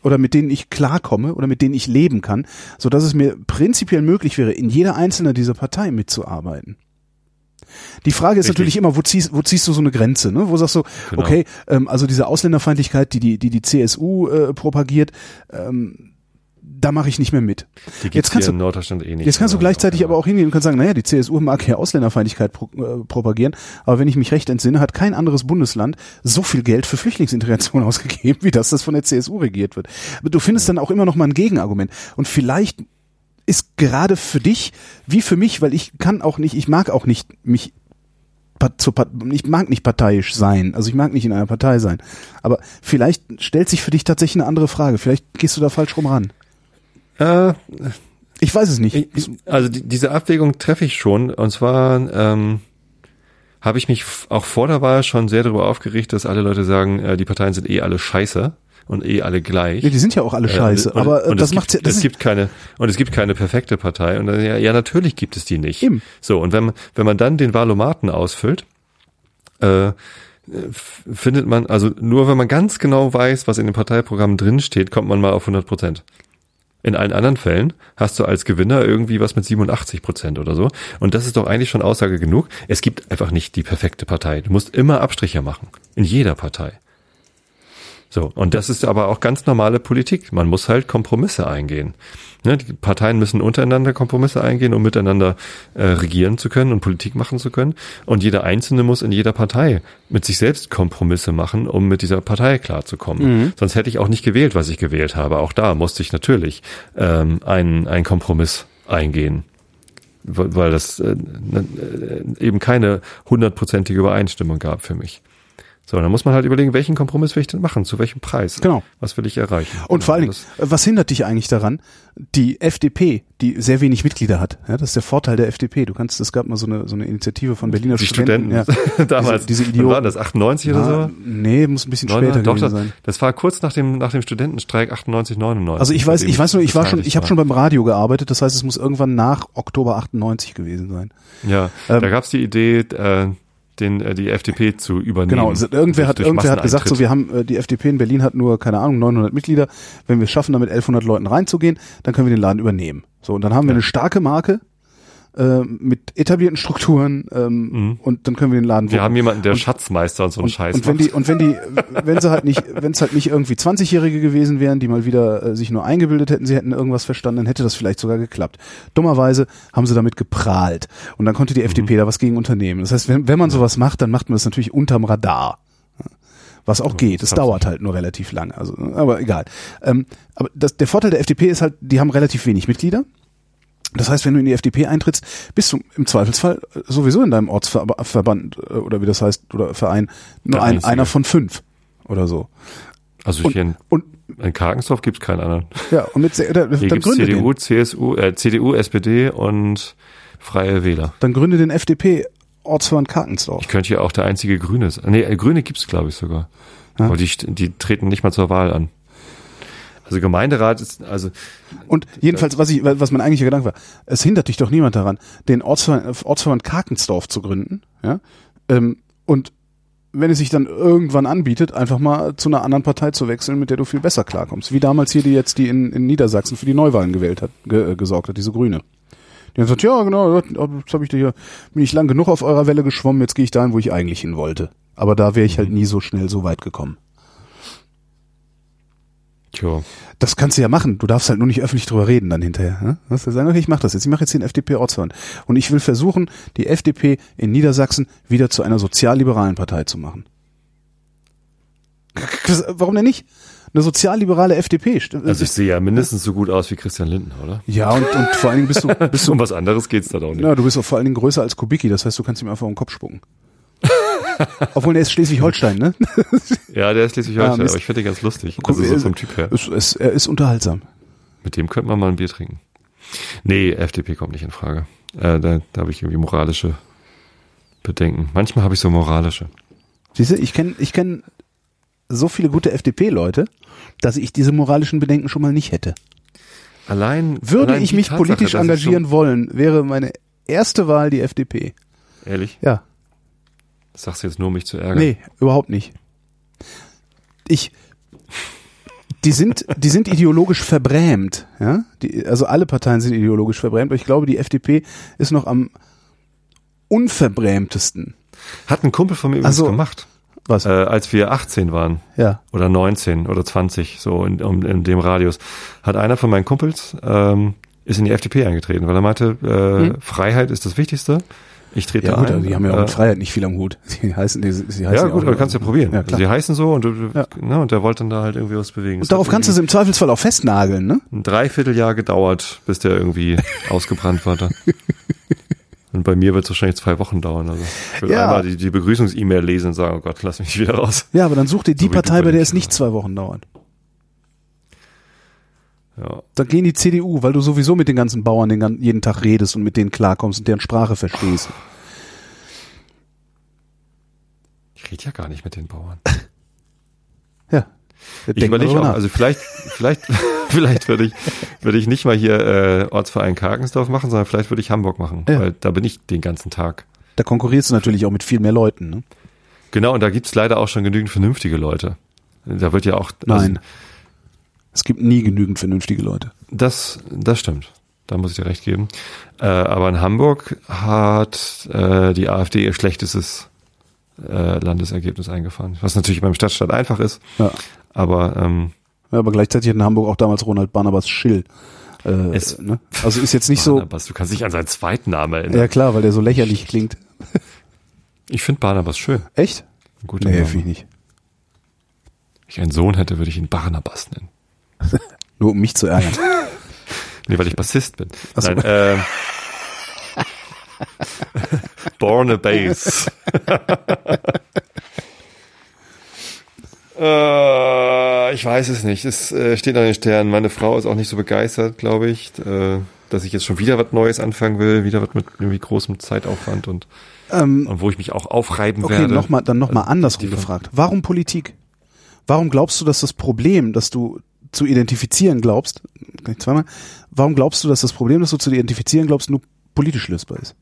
oder mit denen ich klarkomme oder mit denen ich leben kann, so dass es mir prinzipiell möglich wäre, in jeder einzelnen dieser Partei mitzuarbeiten. Die Frage ist Richtig. natürlich immer, wo ziehst, wo ziehst du so eine Grenze? Ne? Wo sagst du, Genau. okay, ähm, also diese Ausländerfeindlichkeit, die die, die, die CSU äh, propagiert, ähm, da mache ich nicht mehr mit. Die jetzt kannst du- in Norddeutschland eh nicht. Jetzt kannst du aber gleichzeitig aber auch hingehen und kannst sagen, naja, die CSU mag ja Ausländerfeindlichkeit pro, äh, propagieren, aber wenn ich mich recht entsinne, hat kein anderes Bundesland so viel Geld für Flüchtlingsintegration ausgegeben, wie das das von der CSU regiert wird. Aber du findest dann auch immer noch mal ein Gegenargument. Und vielleicht ist gerade für dich, wie für mich, weil ich kann auch nicht, ich mag auch nicht mich ich mag nicht parteiisch sein, also ich mag nicht in einer Partei sein. Aber vielleicht stellt sich für dich tatsächlich eine andere Frage. Vielleicht gehst du da falsch rum ran. Äh, Ich weiß es nicht. Ich, also die, diese Abwägung treffe ich schon. Und zwar ähm, habe ich mich auch vor der Wahl schon sehr darüber aufgeregt, dass alle Leute sagen, äh, die Parteien sind eh alle scheiße und eh alle gleich. Ja, die sind ja auch alle Äh, scheiße, und, aber äh, und das macht gibt, ja, das es gibt keine und es gibt keine perfekte Partei und dann, ja, ja natürlich gibt es die nicht. Eben. So und wenn man wenn man dann den Valomaten ausfüllt, äh, findet man also nur wenn man ganz genau weiß, was in dem Parteiprogramm drin steht, kommt man mal auf 100 Prozent. In allen anderen Fällen hast du als Gewinner irgendwie was mit 87 Prozent oder so. Und das ist doch eigentlich schon Aussage genug. Es gibt einfach nicht die perfekte Partei. Du musst immer Abstriche machen. In jeder Partei. So, und das ist aber auch ganz normale Politik. Man muss halt Kompromisse eingehen. Ne, die Parteien müssen untereinander Kompromisse eingehen, um miteinander äh, regieren zu können und Politik machen zu können. Und jeder Einzelne muss in jeder Partei mit sich selbst Kompromisse machen, um mit dieser Partei klarzukommen. Sonst hätte ich auch nicht gewählt, was ich gewählt habe. Auch da musste ich natürlich ähm, einen, einen Kompromiss eingehen weil das äh, äh, eben keine hundertprozentige Übereinstimmung gab für mich. So, dann muss man halt überlegen, welchen Kompromiss will ich denn machen, zu welchem Preis? Genau. Was will ich erreichen? und Genau, vor allen Dingen, was hindert dich eigentlich daran? Die FDP, die sehr wenig Mitglieder hat. Ja, das ist der Vorteil der FDP. Du kannst, es gab mal so eine, so eine Initiative von Berliner die Studenten, ja. damals, diese, diese wann war Idioten. das, 98 oder so? nee, muss ein bisschen Neun- später doch, gewesen das, sein. das war kurz nach dem, nach dem Studentenstreik 98, 99. Also ich weiß, ich weiß nur, ich war schon, ich habe schon beim Radio gearbeitet, das heißt, es muss irgendwann nach Oktober 98 gewesen sein. Ja, Ähm, da gab's die Idee, äh, den, äh, die FDP zu übernehmen. Genau, irgendwer hat, irgendwer hat gesagt, so wir haben, äh, die FDP in Berlin hat nur, keine Ahnung, 900 Mitglieder. Wenn wir es schaffen, da mit 1100 Leuten reinzugehen, dann können wir den Laden übernehmen. So, und dann haben wir eine starke Marke äh, mit etablierten Strukturen ähm, und dann können wir den Laden Mhm. Wir wuppen. haben jemanden, der Schatzmeister und so einen und, Scheiß und wenn macht. die und wenn die wenn sie halt nicht wenn es halt nicht irgendwie 20-jährige gewesen wären, die mal wieder äh, sich nur eingebildet hätten, sie hätten irgendwas verstanden, dann hätte das vielleicht sogar geklappt. Dummerweise haben sie damit geprahlt und dann konnte die Mhm. FDP da was gegen unternehmen. Das heißt, wenn wenn man sowas macht, dann macht man das natürlich unterm Radar. Was auch geht. Es das dauert halt nur relativ lange. Also, aber egal. Ähm, aber das, der Vorteil der FDP ist halt, die haben relativ wenig Mitglieder. Das heißt, wenn du in die FDP eintrittst, bist du im Zweifelsfall sowieso in deinem Ortsverband äh, oder wie das heißt, oder Verein, nur ein, einer von fünf oder so. Also Und, hier in, und in Karkensdorf gibt's keinen anderen. ja, und mit, dann Hier gibt's gründe CDU, den. CSU, äh, CDU, SPD und Freie Wähler. Dann gründe den FDP Ortsverband Karkensdorf. Ich könnte hier auch der einzige Grüne sein. Nee, äh, Grüne gibt's glaube ich sogar. Ja. Aber die, die treten nicht mal zur Wahl an. Also Gemeinderat ist, also Und jedenfalls, was ich, was mein eigentlicher Gedanke war, es hindert dich doch niemand daran, den Ortsverband, Ortsverband Karkensdorf zu gründen, ja, ähm, und wenn es sich dann irgendwann anbietet, einfach mal zu einer anderen Partei zu wechseln, mit der du viel besser klarkommst. Wie damals hier die jetzt, die in, in Niedersachsen für die Neuwahlen gewählt hat, ge, äh, gesorgt hat, diese Grüne. Die haben gesagt, ja, genau, jetzt habe ich hier, bin ich lang genug auf eurer Welle geschwommen, jetzt gehe ich dahin, wo ich eigentlich hin wollte. Aber da wäre ich halt nie so schnell so weit gekommen. Tja. Das kannst du ja machen. Du darfst halt nur nicht öffentlich drüber reden dann hinterher. Ne? Du ja sagen, okay, ich mache das jetzt. Ich mache jetzt den FDP-Ortsverband. Und ich will versuchen, die FDP in Niedersachsen wieder zu einer sozialliberalen Partei zu machen. Warum denn nicht? Eine sozialliberale FDP. Stimmt. Also ich sehe ja mindestens so gut aus wie Christian Lindner, oder? ja, und, und vor allen Dingen bist du, bist du, Um was anderes geht's da doch nicht. na, du bist auch vor allen Dingen größer als Kubicki. Das heißt, du kannst ihm einfach um den Kopf spucken. Obwohl, er ist Schleswig-Holstein, ne? Ja, der ist schleswig Ah, aber ich finde den ganz lustig. Also so vom Typ her. Es, es, er ist unterhaltsam. Mit dem könnte man mal ein Bier trinken. Nee, FDP kommt nicht in Frage. Äh, da da habe ich irgendwie moralische Bedenken. Manchmal habe ich so moralische. Siehst du, ich kenne ich kenn so viele gute FDP-Leute, dass ich diese moralischen Bedenken schon mal nicht hätte. Allein Würde allein ich mich Tatsache, politisch engagieren wollen, wäre meine erste Wahl die FDP. Ehrlich, Ja, das sagst du jetzt nur, um mich zu ärgern. nee, überhaupt nicht. Ich, die sind, die sind ideologisch verbrämt, ja. Die, also alle Parteien sind ideologisch verbrämt, aber ich glaube, die FDP ist noch am unverbrämtesten. Hat ein Kumpel von mir übrigens Also- gemacht, Was? äh, als wir 18 waren. ja. oder 19 oder 20, so in, um, in dem Radius, hat einer von meinen Kumpels ähm, ist in die FDP eingetreten, weil er meinte, äh, Freiheit ist das Wichtigste. Ich trete? Ja da gut, ein. also die haben ja auch äh, mit Freiheit nicht viel am Hut. Sie heißen, die, sie heißen ja gut, aber du kannst ja probieren. Ja, klar. Sie heißen so und, du, Ja. ne, und der wollte dann da halt irgendwie was bewegen. Und darauf kannst du es im Zweifelsfall auch festnageln, ne? ein Dreivierteljahr gedauert, bis der irgendwie ausgebrannt war. Da. Und bei mir wird es wahrscheinlich zwei Wochen dauern. Also ich will Ja. einmal die, die Begrüßungs-E-Mail lesen und sagen, oh Gott, lass mich wieder raus. Ja, aber dann such dir die So Partei, bei der es nicht zwei Wochen dauert. Ja. Dann geh in die CDU, weil du sowieso mit den ganzen Bauern den, gan- jeden Tag redest und mit denen klarkommst und deren Sprache verstehst. Ich rede ja gar nicht mit den Bauern. Ja. Ich überlege auch, also vielleicht, vielleicht, vielleicht würde ich, würde ich nicht mal hier äh, Ortsverein Karkensdorf machen, sondern vielleicht würde ich Hamburg machen, Ja. weil da bin ich den ganzen Tag. da konkurrierst du natürlich auch mit viel mehr Leuten. Ne? Genau, und da gibt's leider auch schon genügend vernünftige Leute. Da wird ja auch. Nein. Es gibt nie genügend vernünftige Leute. Das, das stimmt. Da muss ich dir recht geben. Äh, aber in Hamburg hat äh, die AfD ihr schlechtestes äh, Landesergebnis eingefahren. Was natürlich beim Stadtstaat einfach ist, Ja. aber ähm, Ja, aber gleichzeitig hat in Hamburg auch damals Ronald Barnabas Schill. Äh, Es- ne? Also ist jetzt nicht so. Barnabas, du kannst dich an seinen zweiten Namen erinnern. Ja klar, weil der so lächerlich klingt. Ich finde Barnabas schön. Echt? Ein guter Nee, finde ich nicht. Wenn ich einen Sohn hätte, würde ich ihn Barnabas nennen. Nur um mich zu ärgern. Nee, weil ich Bassist bin. Ach so. Nein, ähm, Born a Bass. äh, ich weiß es nicht. Es äh, steht an den Sternen. Meine Frau ist auch nicht so begeistert, glaube ich, äh, dass ich jetzt schon wieder was Neues anfangen will, wieder was mit irgendwie großem Zeitaufwand und, ähm, und wo ich mich auch aufreiben okay, werde. noch mal, dann nochmal andersrum die- gefragt. Warum Politik? Warum glaubst du, dass das Problem, das du zu identifizieren glaubst, kann ich zweimal, warum glaubst du, dass das Problem, das du zu identifizieren glaubst, nur politisch lösbar ist?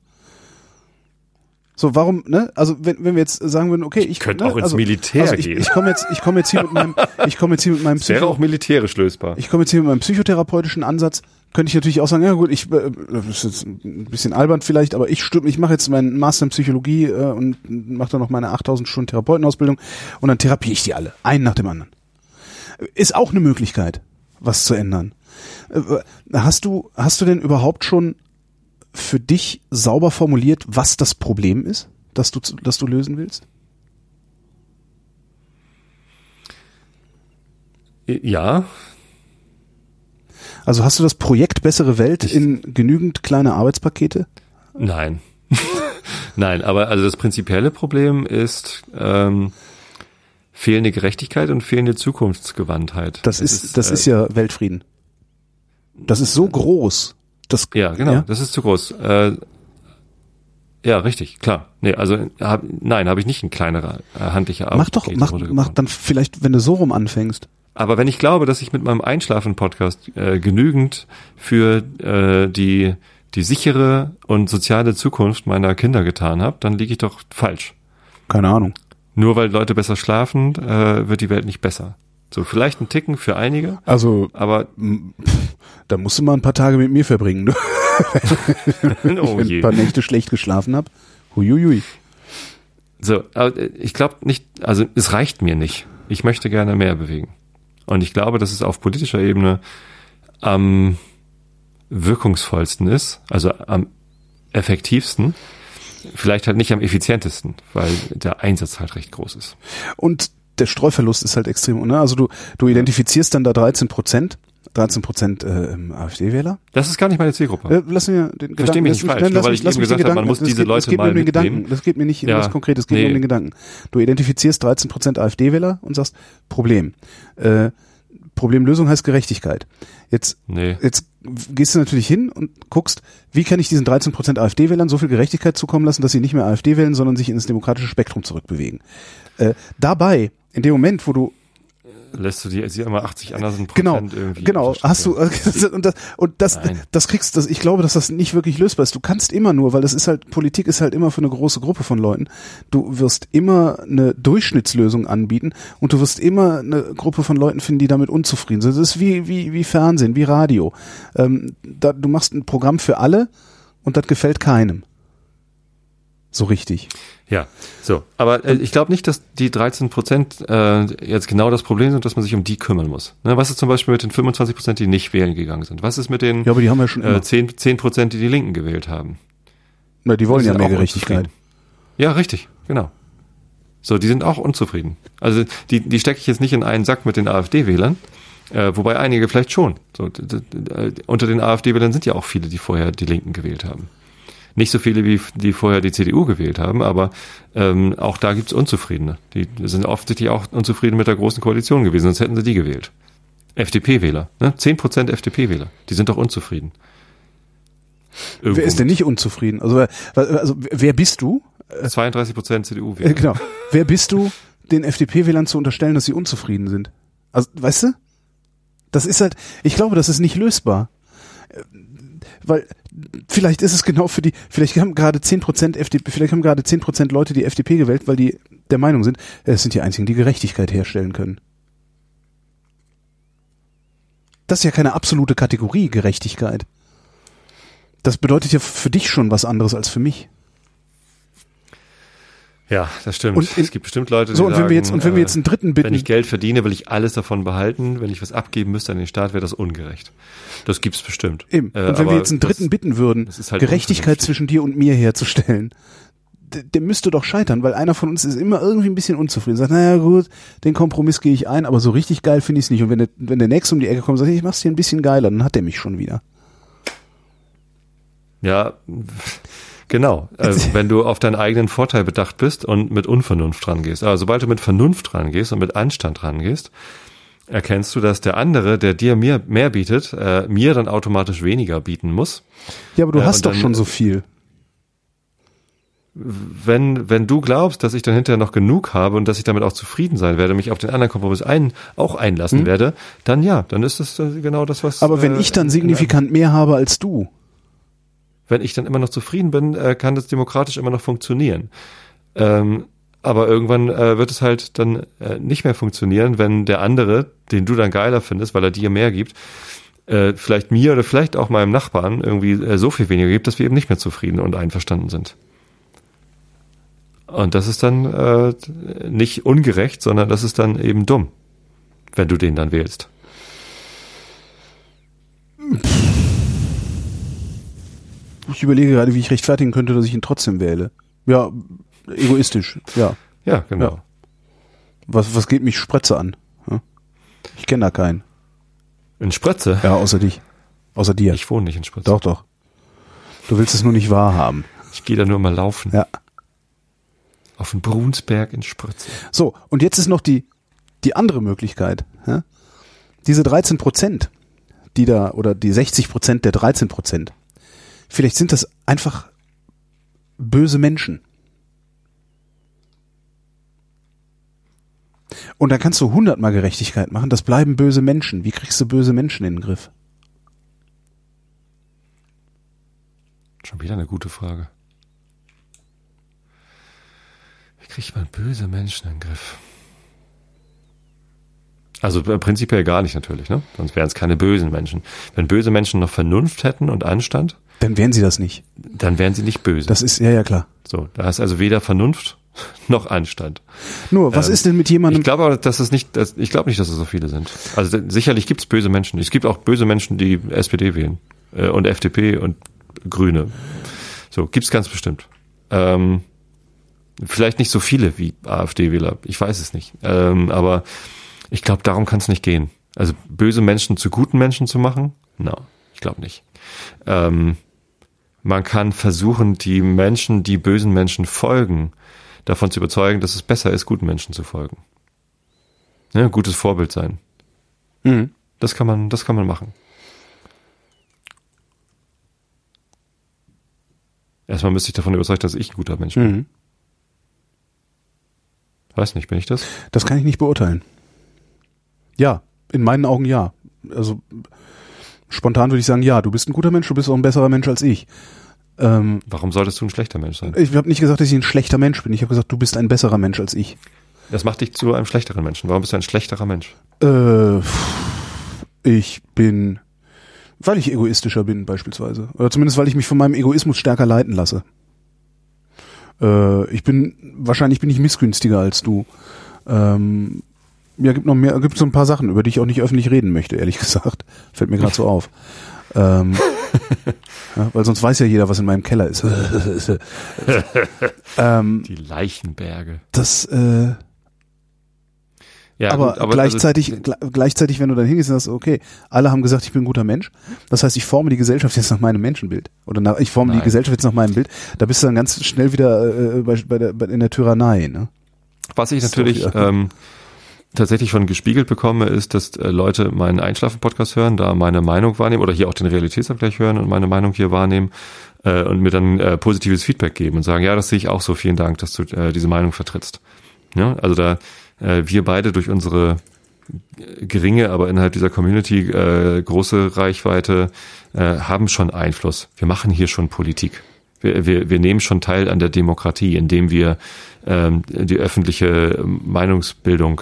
So, warum, ne? Also wenn, wenn wir jetzt sagen würden, okay, ich könnte ne, auch ins also, Militär also ich, gehen. Ich komme jetzt, ich komme jetzt hier mit meinem, ich komme jetzt hier mit meinem wäre auch militärisch lösbar. ich komme jetzt hier mit meinem psychotherapeutischen Ansatz, könnte ich natürlich auch sagen, ja gut, ich äh, das ist jetzt ein bisschen albern vielleicht, aber ich stimme, ich mache jetzt meinen Master in Psychologie äh, und mache dann noch meine 8000 Stunden Therapeutenausbildung und dann therapiere ich die alle, einen nach dem anderen. Ist auch eine Möglichkeit, was zu ändern. Äh, Hast du hast du denn überhaupt schon für dich sauber formuliert, was das Problem ist, das du das du lösen willst? Ja, Also hast du das Projekt bessere Welt in genügend kleine Arbeitspakete? Nein. Nein, aber also das prinzipielle Problem ist ähm, fehlende Gerechtigkeit und fehlende Zukunftsgewandtheit. Das Es ist, das äh, ist ja Weltfrieden. Das ist so groß. Das, Ja, genau, Ja? das ist zu groß. Äh, ja, richtig, klar. Nee, also hab, nein, habe ich nicht ein kleinerer äh, handlicher Mach doch, mach, mach dann vielleicht, wenn du so rum anfängst. Aber wenn ich glaube, dass ich mit meinem Einschlafen-Podcast äh, genügend für äh, die die sichere und soziale Zukunft meiner Kinder getan habe, dann liege ich doch falsch. Keine Ahnung. Nur weil Leute besser schlafen, äh, wird die Welt nicht besser. So, vielleicht ein Ticken für einige, Also, aber da musst du mal ein paar Tage mit mir verbringen. Du. oh Wenn ich ein paar Nächte schlecht geschlafen habe. Huiuiui. So, aber ich glaube nicht, also es reicht mir nicht. Ich möchte gerne mehr bewegen. Und ich glaube, dass es auf politischer Ebene am wirkungsvollsten ist, also am effektivsten, vielleicht halt nicht am effizientesten, weil der Einsatz halt recht groß ist. Und der Streuverlust ist halt extrem. Ne? Also du, du identifizierst dann da 13 Prozent, 13 Prozent äh, AfD-Wähler. Das ist gar nicht meine Zielgruppe. Äh, lass mir den Gedanken. mich lass nicht falsch, nur weil mich- ich eben mich gesagt habe, man muss das diese geht, Leute das geht mir mal um den Gedanken. Das geht mir nicht um Ja, was Konkretes, es geht mir nee. um den Gedanken. Du identifizierst 13 Prozent AfD-Wähler und sagst Problem. Äh, Problemlösung heißt Gerechtigkeit. Jetzt Nee. Jetzt gehst du natürlich hin und guckst, wie kann ich diesen 13% AfD-Wählern so viel Gerechtigkeit zukommen lassen, dass sie nicht mehr AfD wählen, sondern sich ins demokratische Spektrum zurückbewegen. Äh, dabei, in dem Moment, wo du Lässt du die, sie immer 80 anderen Genau, Prozent irgendwie. genau. Hast du und das, und das, das kriegst, das, ich glaube, dass das nicht wirklich lösbar ist. Du kannst immer nur, weil das ist halt Politik ist halt immer für eine große Gruppe von Leuten. Du wirst immer eine Durchschnittslösung anbieten und du wirst immer eine Gruppe von Leuten finden, die damit unzufrieden sind. Das ist wie wie wie Fernsehen, wie Radio. Ähm, da, du machst ein Programm für alle und das gefällt keinem. So richtig. Ja, so. Aber äh, ich glaube nicht, dass die 13 Prozent äh, jetzt genau das Problem sind, dass man sich um die kümmern muss. Ne, was ist zum Beispiel mit den 25 Prozent, die nicht wählen gegangen sind? Was ist mit den Ja, aber die haben wir schon äh, 10 10 Prozent, die die Linken gewählt haben? Na, die wollen Die ja mehr Gerechtigkeit. Ja, richtig, genau. So, die sind auch unzufrieden. Also die, die stecke ich jetzt nicht in einen Sack mit den AfD-Wählern, äh, wobei einige vielleicht schon. So, unter den AfD-Wählern sind ja auch viele, die vorher die Linken gewählt haben. Nicht so viele, wie die vorher die CDU gewählt haben, aber ähm, auch da gibt's Unzufriedene. Die sind offensichtlich auch unzufrieden mit der großen Koalition gewesen, sonst hätten sie die gewählt. FDP-Wähler, ne? 10% FDP-Wähler, die sind doch unzufrieden. Wer Irgendwo ist denn nicht unzufrieden? Also, wer- also wer bist du? mit 32% CDU-Wähler. Äh, genau. Wer bist du, den FDP-Wählern zu unterstellen, dass sie unzufrieden sind? Also, weißt du? Das ist halt, ich glaube, das ist nicht lösbar. Weil vielleicht ist es genau für die, vielleicht haben gerade 10% FDP, vielleicht haben gerade 10% Leute die FDP gewählt, weil die der Meinung sind, es sind die einzigen, die Gerechtigkeit herstellen können. Das ist ja keine absolute Kategorie, Gerechtigkeit. Das bedeutet ja für dich schon was anderes als für mich. Ja, das stimmt. Und in- es gibt bestimmt Leute, die So, und sagen, wenn wir jetzt, und wenn wir jetzt einen dritten äh, bitten, wenn ich Geld verdiene, will ich alles davon behalten. Wenn ich was abgeben müsste an den Staat, wäre das ungerecht. Das gibt's bestimmt. Eben. Äh, und wenn wir jetzt einen dritten das, bitten würden, halt Gerechtigkeit zwischen dir und mir herzustellen, der, der müsste doch scheitern, weil einer von uns ist immer irgendwie ein bisschen unzufrieden. Sagt, naja gut, den Kompromiss gehe ich ein, aber so richtig geil finde ich es nicht. Und wenn der, wenn der Nächste um die Ecke kommt und sagt, ich mach's dir ein bisschen geiler, dann hat der mich schon wieder. Ja, genau. Äh, wenn du auf deinen eigenen Vorteil bedacht bist und mit Unvernunft rangehst. Aber sobald du mit Vernunft rangehst und mit Anstand rangehst, erkennst du, dass der andere, der dir mehr, mehr bietet, äh, mir dann automatisch weniger bieten muss. Ja, aber du Ja, hast doch dann- schon so viel. wenn, wenn du glaubst, dass ich dann hinterher noch genug habe und dass ich damit auch zufrieden sein werde, mich auf den anderen Kompromiss ein, auch einlassen werde, dann ja, dann ist das äh, genau das, was. Aber wenn äh, ich dann signifikant mehr habe als du, Wenn ich dann immer noch zufrieden bin, äh, kann das demokratisch immer noch funktionieren. Ähm, aber irgendwann äh, wird es halt dann äh, nicht mehr funktionieren, wenn der andere, den du dann geiler findest, weil er dir mehr gibt, äh, vielleicht mir oder vielleicht auch meinem Nachbarn irgendwie äh, so viel weniger gibt, dass wir eben nicht mehr zufrieden und einverstanden sind. Und das ist dann äh, nicht ungerecht, sondern das ist dann eben dumm, wenn du den dann wählst. Ich überlege gerade, wie ich rechtfertigen könnte, dass ich ihn trotzdem wähle. Ja, egoistisch, ja. Ja, genau. Ja. Was, was geht mich Spritze an? Ich kenne da keinen. In Spritze? Ja, außer dich. Außer dir. Ich wohne nicht in Spritze. Doch, doch. Du willst es nur nicht wahrhaben. Ich gehe da nur mal laufen. Ja. Auf den Brunsberg in Spritze. So, und jetzt ist noch die, die andere Möglichkeit. Ja? Diese 13 Prozent, die da, oder die 60 Prozent der 13 Prozent, vielleicht sind das einfach böse Menschen. Und dann kannst du hundertmal Gerechtigkeit machen, das bleiben böse Menschen. Wie kriegst du böse Menschen in den Griff? Schon wieder eine gute Frage. Wie kriegt man böse Menschen in den Griff? Also äh, prinzipiell gar nicht natürlich, ne? Sonst wären es keine bösen Menschen. Wenn böse Menschen noch Vernunft hätten und Anstand, Dann wären sie das nicht. dann wären sie nicht böse. Das ist, ja, ja, klar. so, da ist also weder Vernunft noch Anstand. Nur, was Ähm, ist denn mit jemandem, Ich glaube aber, dass es nicht, dass, ich glaube nicht, dass es so viele sind. Also sicherlich gibt es böse Menschen. Es gibt auch böse Menschen, die SPD wählen äh, und FDP und Grüne. So gibt's ganz bestimmt. Ähm, vielleicht nicht so viele wie AfD-Wähler. Ich weiß es nicht. Ähm, aber ich glaube, darum kann es nicht gehen. Also böse Menschen zu guten Menschen zu machen? No, ich glaube nicht. Ähm, man kann versuchen, die Menschen, die bösen Menschen folgen, davon zu überzeugen, dass es besser ist, guten Menschen zu folgen. Ja, gutes Vorbild sein. Mhm. Das kann man, das kann man machen. Erstmal müsste ich davon überzeugt, dass ich ein guter Mensch bin. Mhm. Weiß nicht, bin ich das? Das kann ich nicht beurteilen. Ja, in meinen Augen ja. Also spontan würde ich sagen, ja, du bist ein guter Mensch, du bist auch ein besserer Mensch als ich. Ähm, Warum solltest du ein schlechter Mensch sein? ich habe nicht gesagt, dass ich ein schlechter Mensch bin. Ich habe gesagt, du bist ein besserer Mensch als ich. Das macht dich zu einem schlechteren Menschen. Warum bist du ein schlechterer Mensch? Äh, ich bin, weil ich egoistischer bin beispielsweise. Oder zumindest, weil ich mich von meinem Egoismus stärker leiten lasse. Äh, ich bin, wahrscheinlich bin ich missgünstiger als du. Ähm, ja, gibt noch mehr, gibt so ein paar Sachen, über die ich auch nicht öffentlich reden möchte, ehrlich gesagt. Fällt mir gerade so auf. Ähm, ja, weil sonst weiß ja jeder, was in meinem Keller ist. ähm, Die Leichenberge. das, äh, Ja, aber, gut, gleichzeitig, also, gle- gleichzeitig, wenn du dann hingehst und sagst, okay, alle haben gesagt, ich bin ein guter Mench. Das heißt, ich forme die Gesellschaft jetzt nach meinem Menschenbild. Oder nach, ich forme die Nein. Gesellschaft jetzt nach meinem Bild. Da bist du dann ganz schnell wieder äh, bei, bei der, bei, in der Tyrannei. Ne? was ich natürlich ähm, tatsächlich schon gespiegelt bekomme, ist, dass äh, Leute meinen Einschlafen-Podcast hören, da meine Meinung wahrnehmen oder hier auch den Realitätsabgleich hören und meine Meinung hier wahrnehmen äh, und mir dann äh, positives Feedback geben und sagen, ja, das sehe ich auch so, vielen Dank, dass du äh, diese Meinung vertrittst. Ja, also da äh, wir beide durch unsere geringe, aber innerhalb dieser Community äh, große Reichweite äh, haben schon Einfluss. Wir machen hier schon Politik. Wir, wir, wir nehmen schon teil an der Demokratie, indem wir ähm, die öffentliche Meinungsbildung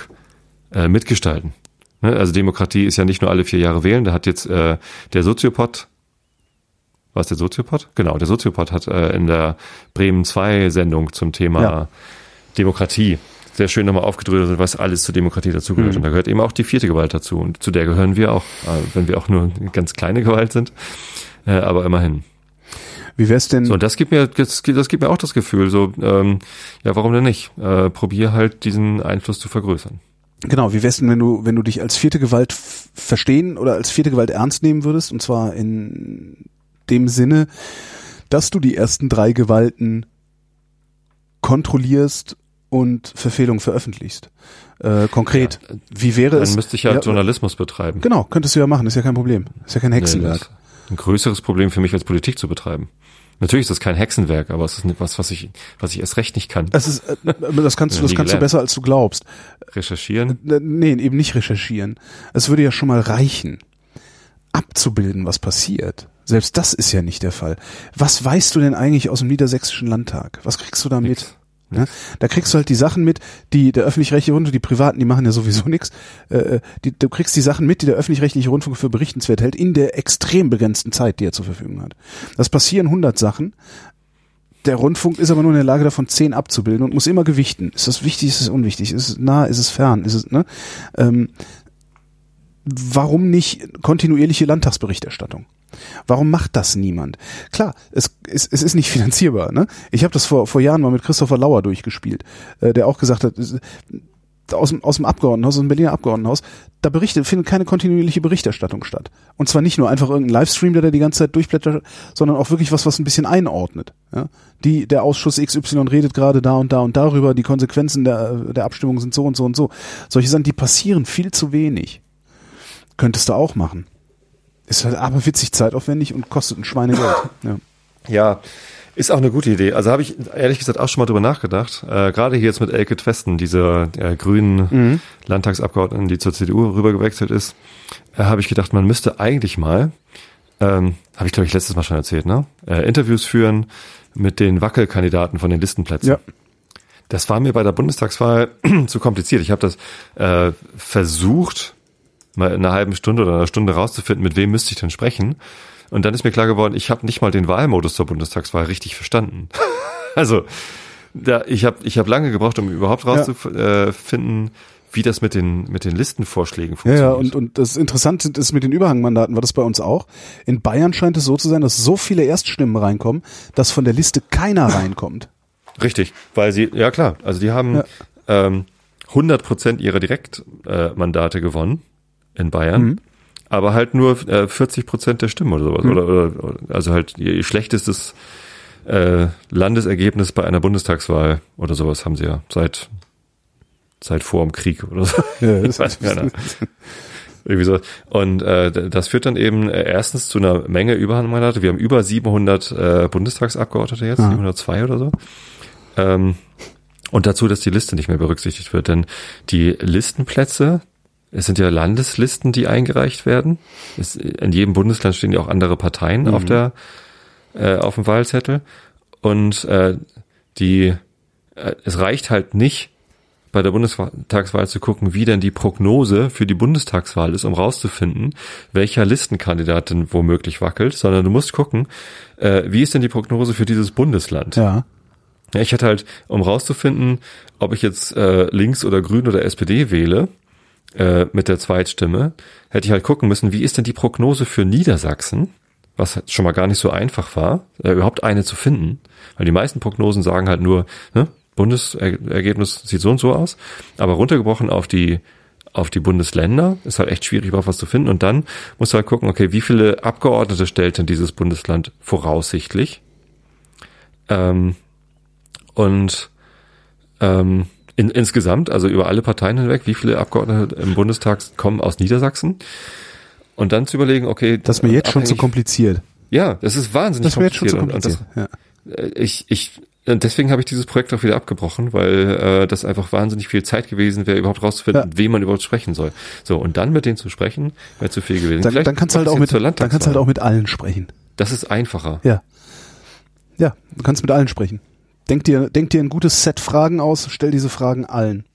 äh, mitgestalten. Ne? Also Demokratie ist ja nicht nur alle vier Jahre wählen. Da hat jetzt äh, der Soziopod, war es der Soziopod? Genau, der Soziopod hat äh, in der Bremen 2 Sendung zum Thema Ja. Demokratie sehr schön nochmal aufgedröselt, was alles zur Demokratie dazugehört. Mhm. Und da gehört eben auch die vierte Gewalt dazu. Und zu der gehören wir auch, äh, wenn wir auch nur eine ganz kleine Gewalt sind. Äh, aber immerhin. Wie wär's denn? So, und das gibt mir, das, gibt- das gibt mir auch das Gefühl, so, ähm, ja, warum denn nicht? Äh, probier halt diesen Einfluss zu vergrößern. Genau, wie wär's denn, wenn du, wenn du dich als vierte Gewalt verstehen oder als vierte Gewalt ernst nehmen würdest? Und zwar in dem Sinne, dass du die ersten drei Gewalten kontrollierst und Verfehlungen veröffentlichst. Äh, konkret, Ja, wie wäre Dann es? müsste ich halt Journalismus betreiben. Genau, könntest du ja machen, ist ja kein Problem. Ist ja kein Nee, Hexenwerk. ist ein größeres Problem für mich als Politik zu betreiben. Natürlich ist das kein Hexenwerk, aber es ist etwas, was ich, was ich erst recht nicht kann. Das ist, äh, das kannst du, das kannst du besser als du glaubst. Recherchieren. Äh, Nee, eben nicht recherchieren. Es würde ja schon mal reichen, abzubilden, was passiert. Selbst das ist ja nicht der Fall. Was weißt du denn eigentlich aus dem Niedersächsischen Landtag? Was kriegst du da mit? Nix. Ne? Da kriegst du halt die Sachen mit, die der öffentlich-rechtliche Rundfunk, die Privaten, die machen ja sowieso nichts. Äh, die, du kriegst die Sachen mit, die der öffentlich-rechtliche Rundfunk für berichtenswert hält, in der extrem begrenzten Zeit, die er zur Verfügung hat. Das passieren 100 Sachen. Der Rundfunk ist aber nur in der Lage, davon 10 abzubilden und muss immer gewichten. Ist das wichtig, ist es unwichtig? Ist es nah, ist es fern? Ist es, ne? Ähm, warum nicht kontinuierliche Landtagsberichterstattung? Warum macht das niemand? Klar, es, es, es ist nicht finanzierbar. Ne? Ich habe das vor, vor Jahren mal mit Christopher Lauer durchgespielt, äh, der auch gesagt hat, aus dem, aus dem Abgeordnetenhaus, aus dem Berliner Abgeordnetenhaus, da berichtet, findet keine kontinuierliche Berichterstattung statt. Und zwar nicht nur einfach irgendein Livestream, der da die ganze Zeit durchblättert, sondern auch wirklich was, was ein bisschen einordnet. Ja? Die, der Ausschuss XY redet gerade da und da und darüber, die Konsequenzen der, der Abstimmung sind so und so und so. Solche Sachen, die passieren viel zu wenig. Könntest du auch machen. Ist halt aber witzig zeitaufwendig und kostet ein Schweinegeld. Ja. Ja, ist auch eine gute Idee. Also habe ich ehrlich gesagt auch schon mal drüber nachgedacht. Äh, Gerade hier jetzt mit Elke Twesten, dieser äh, grünen Mhm. Landtagsabgeordneten, die zur CDU rübergewechselt ist, äh, habe ich gedacht, man müsste eigentlich mal, ähm, habe ich glaube ich letztes Mal schon erzählt, ne? Äh, Interviews führen mit den Wackelkandidaten von den Listenplätzen. Ja. Das war mir bei der Bundestagswahl zu kompliziert. Ich habe das äh, versucht, mal in einer halben Stunde oder einer Stunde rauszufinden, mit wem müsste ich denn sprechen. Und dann ist mir klar geworden, ich habe nicht mal den Wahlmodus zur Bundestagswahl richtig verstanden. also da, ich habe ich hab lange gebraucht, um überhaupt rauszufinden, wie das mit den, mit den Listenvorschlägen Ja, funktioniert. ja, und, und das Interessante ist mit den Überhangmandaten, war das bei uns auch. In Bayern scheint es so zu sein, dass so viele Erststimmen reinkommen, dass von der Liste keiner reinkommt. Richtig, weil sie, ja klar, also die haben Ja. ähm, 100 Prozent ihrer Direktmandate äh, gewonnen in Bayern, Mhm. aber halt nur äh, 40 Prozent der Stimmen oder sowas. Mhm. Oder, oder, also halt ihr, ihr schlechtestes äh, Landesergebnis bei einer Bundestagswahl oder sowas haben sie ja seit seit vor dem Krieg oder so. Ja, ich weiß gar nicht. Irgendwie so. Und äh, das führt dann eben äh, erstens zu einer Menge Überhangmandate. Wir haben über 700 äh, Bundestagsabgeordnete jetzt, Aha. 702 oder so. Ähm, und dazu, dass die Liste nicht mehr berücksichtigt wird, denn die Listenplätze, es sind ja Landeslisten, die eingereicht werden. Es, in jedem Bundesland stehen ja auch andere Parteien auf der äh, auf dem Wahlzettel und äh, die äh, es reicht halt nicht bei der Bundestagswahl zu gucken, wie denn die Prognose für die Bundestagswahl ist, um rauszufinden, welcher Listenkandidat denn womöglich wackelt, sondern du musst gucken, äh, wie ist denn die Prognose für dieses Bundesland? Ja. Ja, ich hätte halt, um rauszufinden, ob ich jetzt äh, links oder grün oder SPD wähle, äh, mit der Zweitstimme, hätte ich halt gucken müssen, wie ist denn die Prognose für Niedersachsen, was schon mal gar nicht so einfach war, äh, überhaupt eine zu finden, weil die meisten Prognosen sagen halt nur, ne, Bundesergebnis sieht so und so aus, aber runtergebrochen auf die auf die Bundesländer ist halt echt schwierig, überhaupt was zu finden. Und dann musst du halt gucken, okay, wie viele Abgeordnete stellt denn dieses Bundesland voraussichtlich? Ähm, und ähm, in, insgesamt, also über alle Parteien hinweg, wie viele Abgeordnete im Bundestag kommen aus Niedersachsen? Und dann zu überlegen, okay, Das ist mir jetzt schon zu kompliziert. Ja, das ist wahnsinnig Das wäre jetzt schon zu kompliziert. kompliziert. Und, ja. und das, äh, ich, ich, und deswegen habe ich dieses Projekt auch wieder abgebrochen, weil äh, das einfach wahnsinnig viel Zeit gewesen wäre, überhaupt rauszufinden, Ja. wem man überhaupt sprechen soll. So, und dann mit denen zu sprechen, wäre zu viel gewesen. Dann, Vielleicht dann kannst du halt auch mit, dann kannst halt auch mit allen sprechen. Das ist einfacher. Ja. Ja, du kannst mit allen sprechen. Denk dir, denk dir ein gutes Set Fragen aus, stell diese Fragen allen.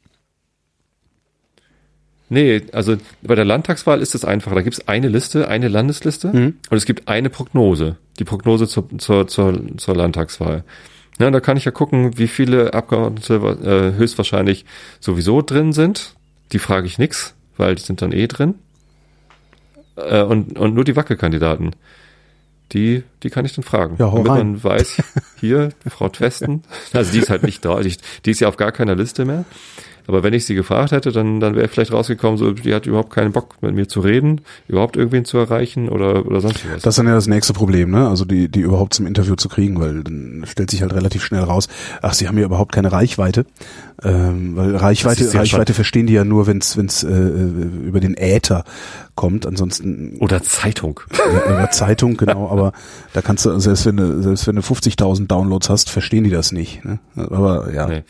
Nee, also bei der Landtagswahl ist es einfacher. Da gibt es eine Liste, eine Landesliste Mhm. und es gibt eine Prognose. Die Prognose zur, zur, zur, zur Landtagswahl. Ja, da kann ich ja gucken, wie viele Abgeordnete äh, höchstwahrscheinlich sowieso drin sind. Die frage ich nix, weil die sind dann eh drin. Äh, und, und nur die Wackelkandidaten. Die, die kann ich dann fragen. Ja, hau Damit rein. man weiß, hier, Frau Twesten, also die ist halt nicht da, die, ist ja auf gar keiner Liste mehr. Aber wenn ich sie gefragt hätte, dann, dann wäre vielleicht rausgekommen, so, die hat überhaupt keinen Bock mit mir zu reden, überhaupt irgendwen zu erreichen oder, oder sonst was. Das ist dann ja das nächste Problem, ne? Also die, die überhaupt zum Interview zu kriegen, weil dann stellt sich halt relativ schnell raus, ach, sie haben ja überhaupt keine Reichweite. Ähm, weil Reichweite, Reichweite verstehen die ja nur, wenn es wenn's, äh, über den Äther kommt. Ansonsten Oder Zeitung. über Zeitung, genau, aber da kannst du, selbst wenn du, selbst wenn du 50.000 Downloads hast, verstehen die das nicht. Ne? Aber ja. Nee,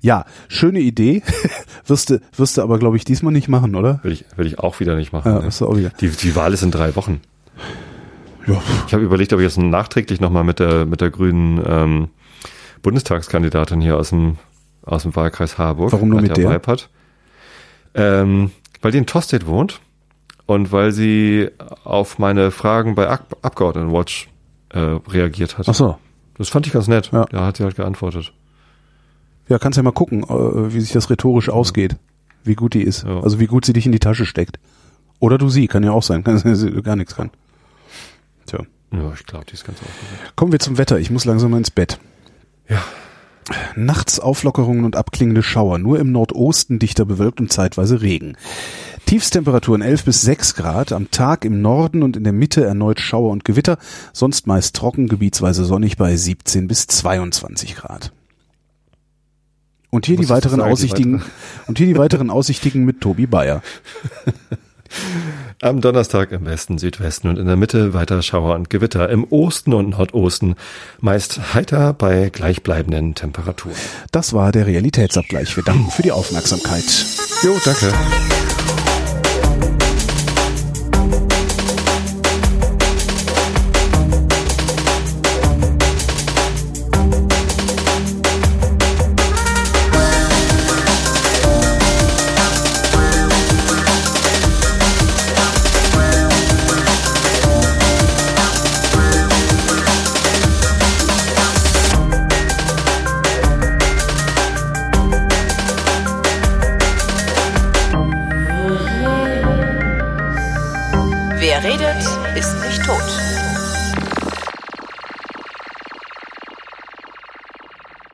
Ja, schöne Idee. wirst du, wirst du aber, glaube ich, diesmal nicht machen, oder? will ich, will ich auch wieder nicht machen. Ja, ne? wirst du auch wieder. Die, die Wahl ist in drei Wochen. Ja, Ich habe überlegt, ob ich jetzt nachträglich nochmal mit der, mit der grünen ähm, Bundestagskandidatin hier aus dem, aus dem Wahlkreis Harburg. Warum nur mit der? Weipert, ähm, weil die in Tostedt wohnt und weil sie auf meine Fragen bei Ab Abgeordnetenwatch äh, reagiert hat. ach so. Das fand ich ganz nett. Ja. Da hat sie halt geantwortet. Ja, kannst ja mal gucken, äh, wie sich das rhetorisch ausgeht. Wie gut die ist. Ja. Also wie gut sie dich in die Tasche steckt. Oder du sie, kann ja auch sein, kann, sie gar nichts kann. Tja. Ja, ich glaube, die ist ganz aufgeregt. Kommen wir zum Wetter. Ich muss langsam mal ins Bett. Ja. Nachts Auflockerungen und abklingende Schauer. Nur im Nordosten dichter bewölkt und zeitweise Regen. Tiefstemperaturen 11 bis 6 Grad. Am Tag im Norden und in der Mitte erneut Schauer und Gewitter. Sonst meist trocken, gebietsweise sonnig bei 17 bis 22 Grad. Und hier Was die weiteren eigentlich, die Aussichtigen, und hier die weiteren Aussichtigen mit Tobi Bayer. Am Donnerstag im Westen, Südwesten und in der Mitte weiter Schauer und Gewitter. Im Osten und Nordosten meist heiter bei gleichbleibenden Temperaturen. Das war der Realitätsabgleich. Wir danken für die Aufmerksamkeit. Jo, danke.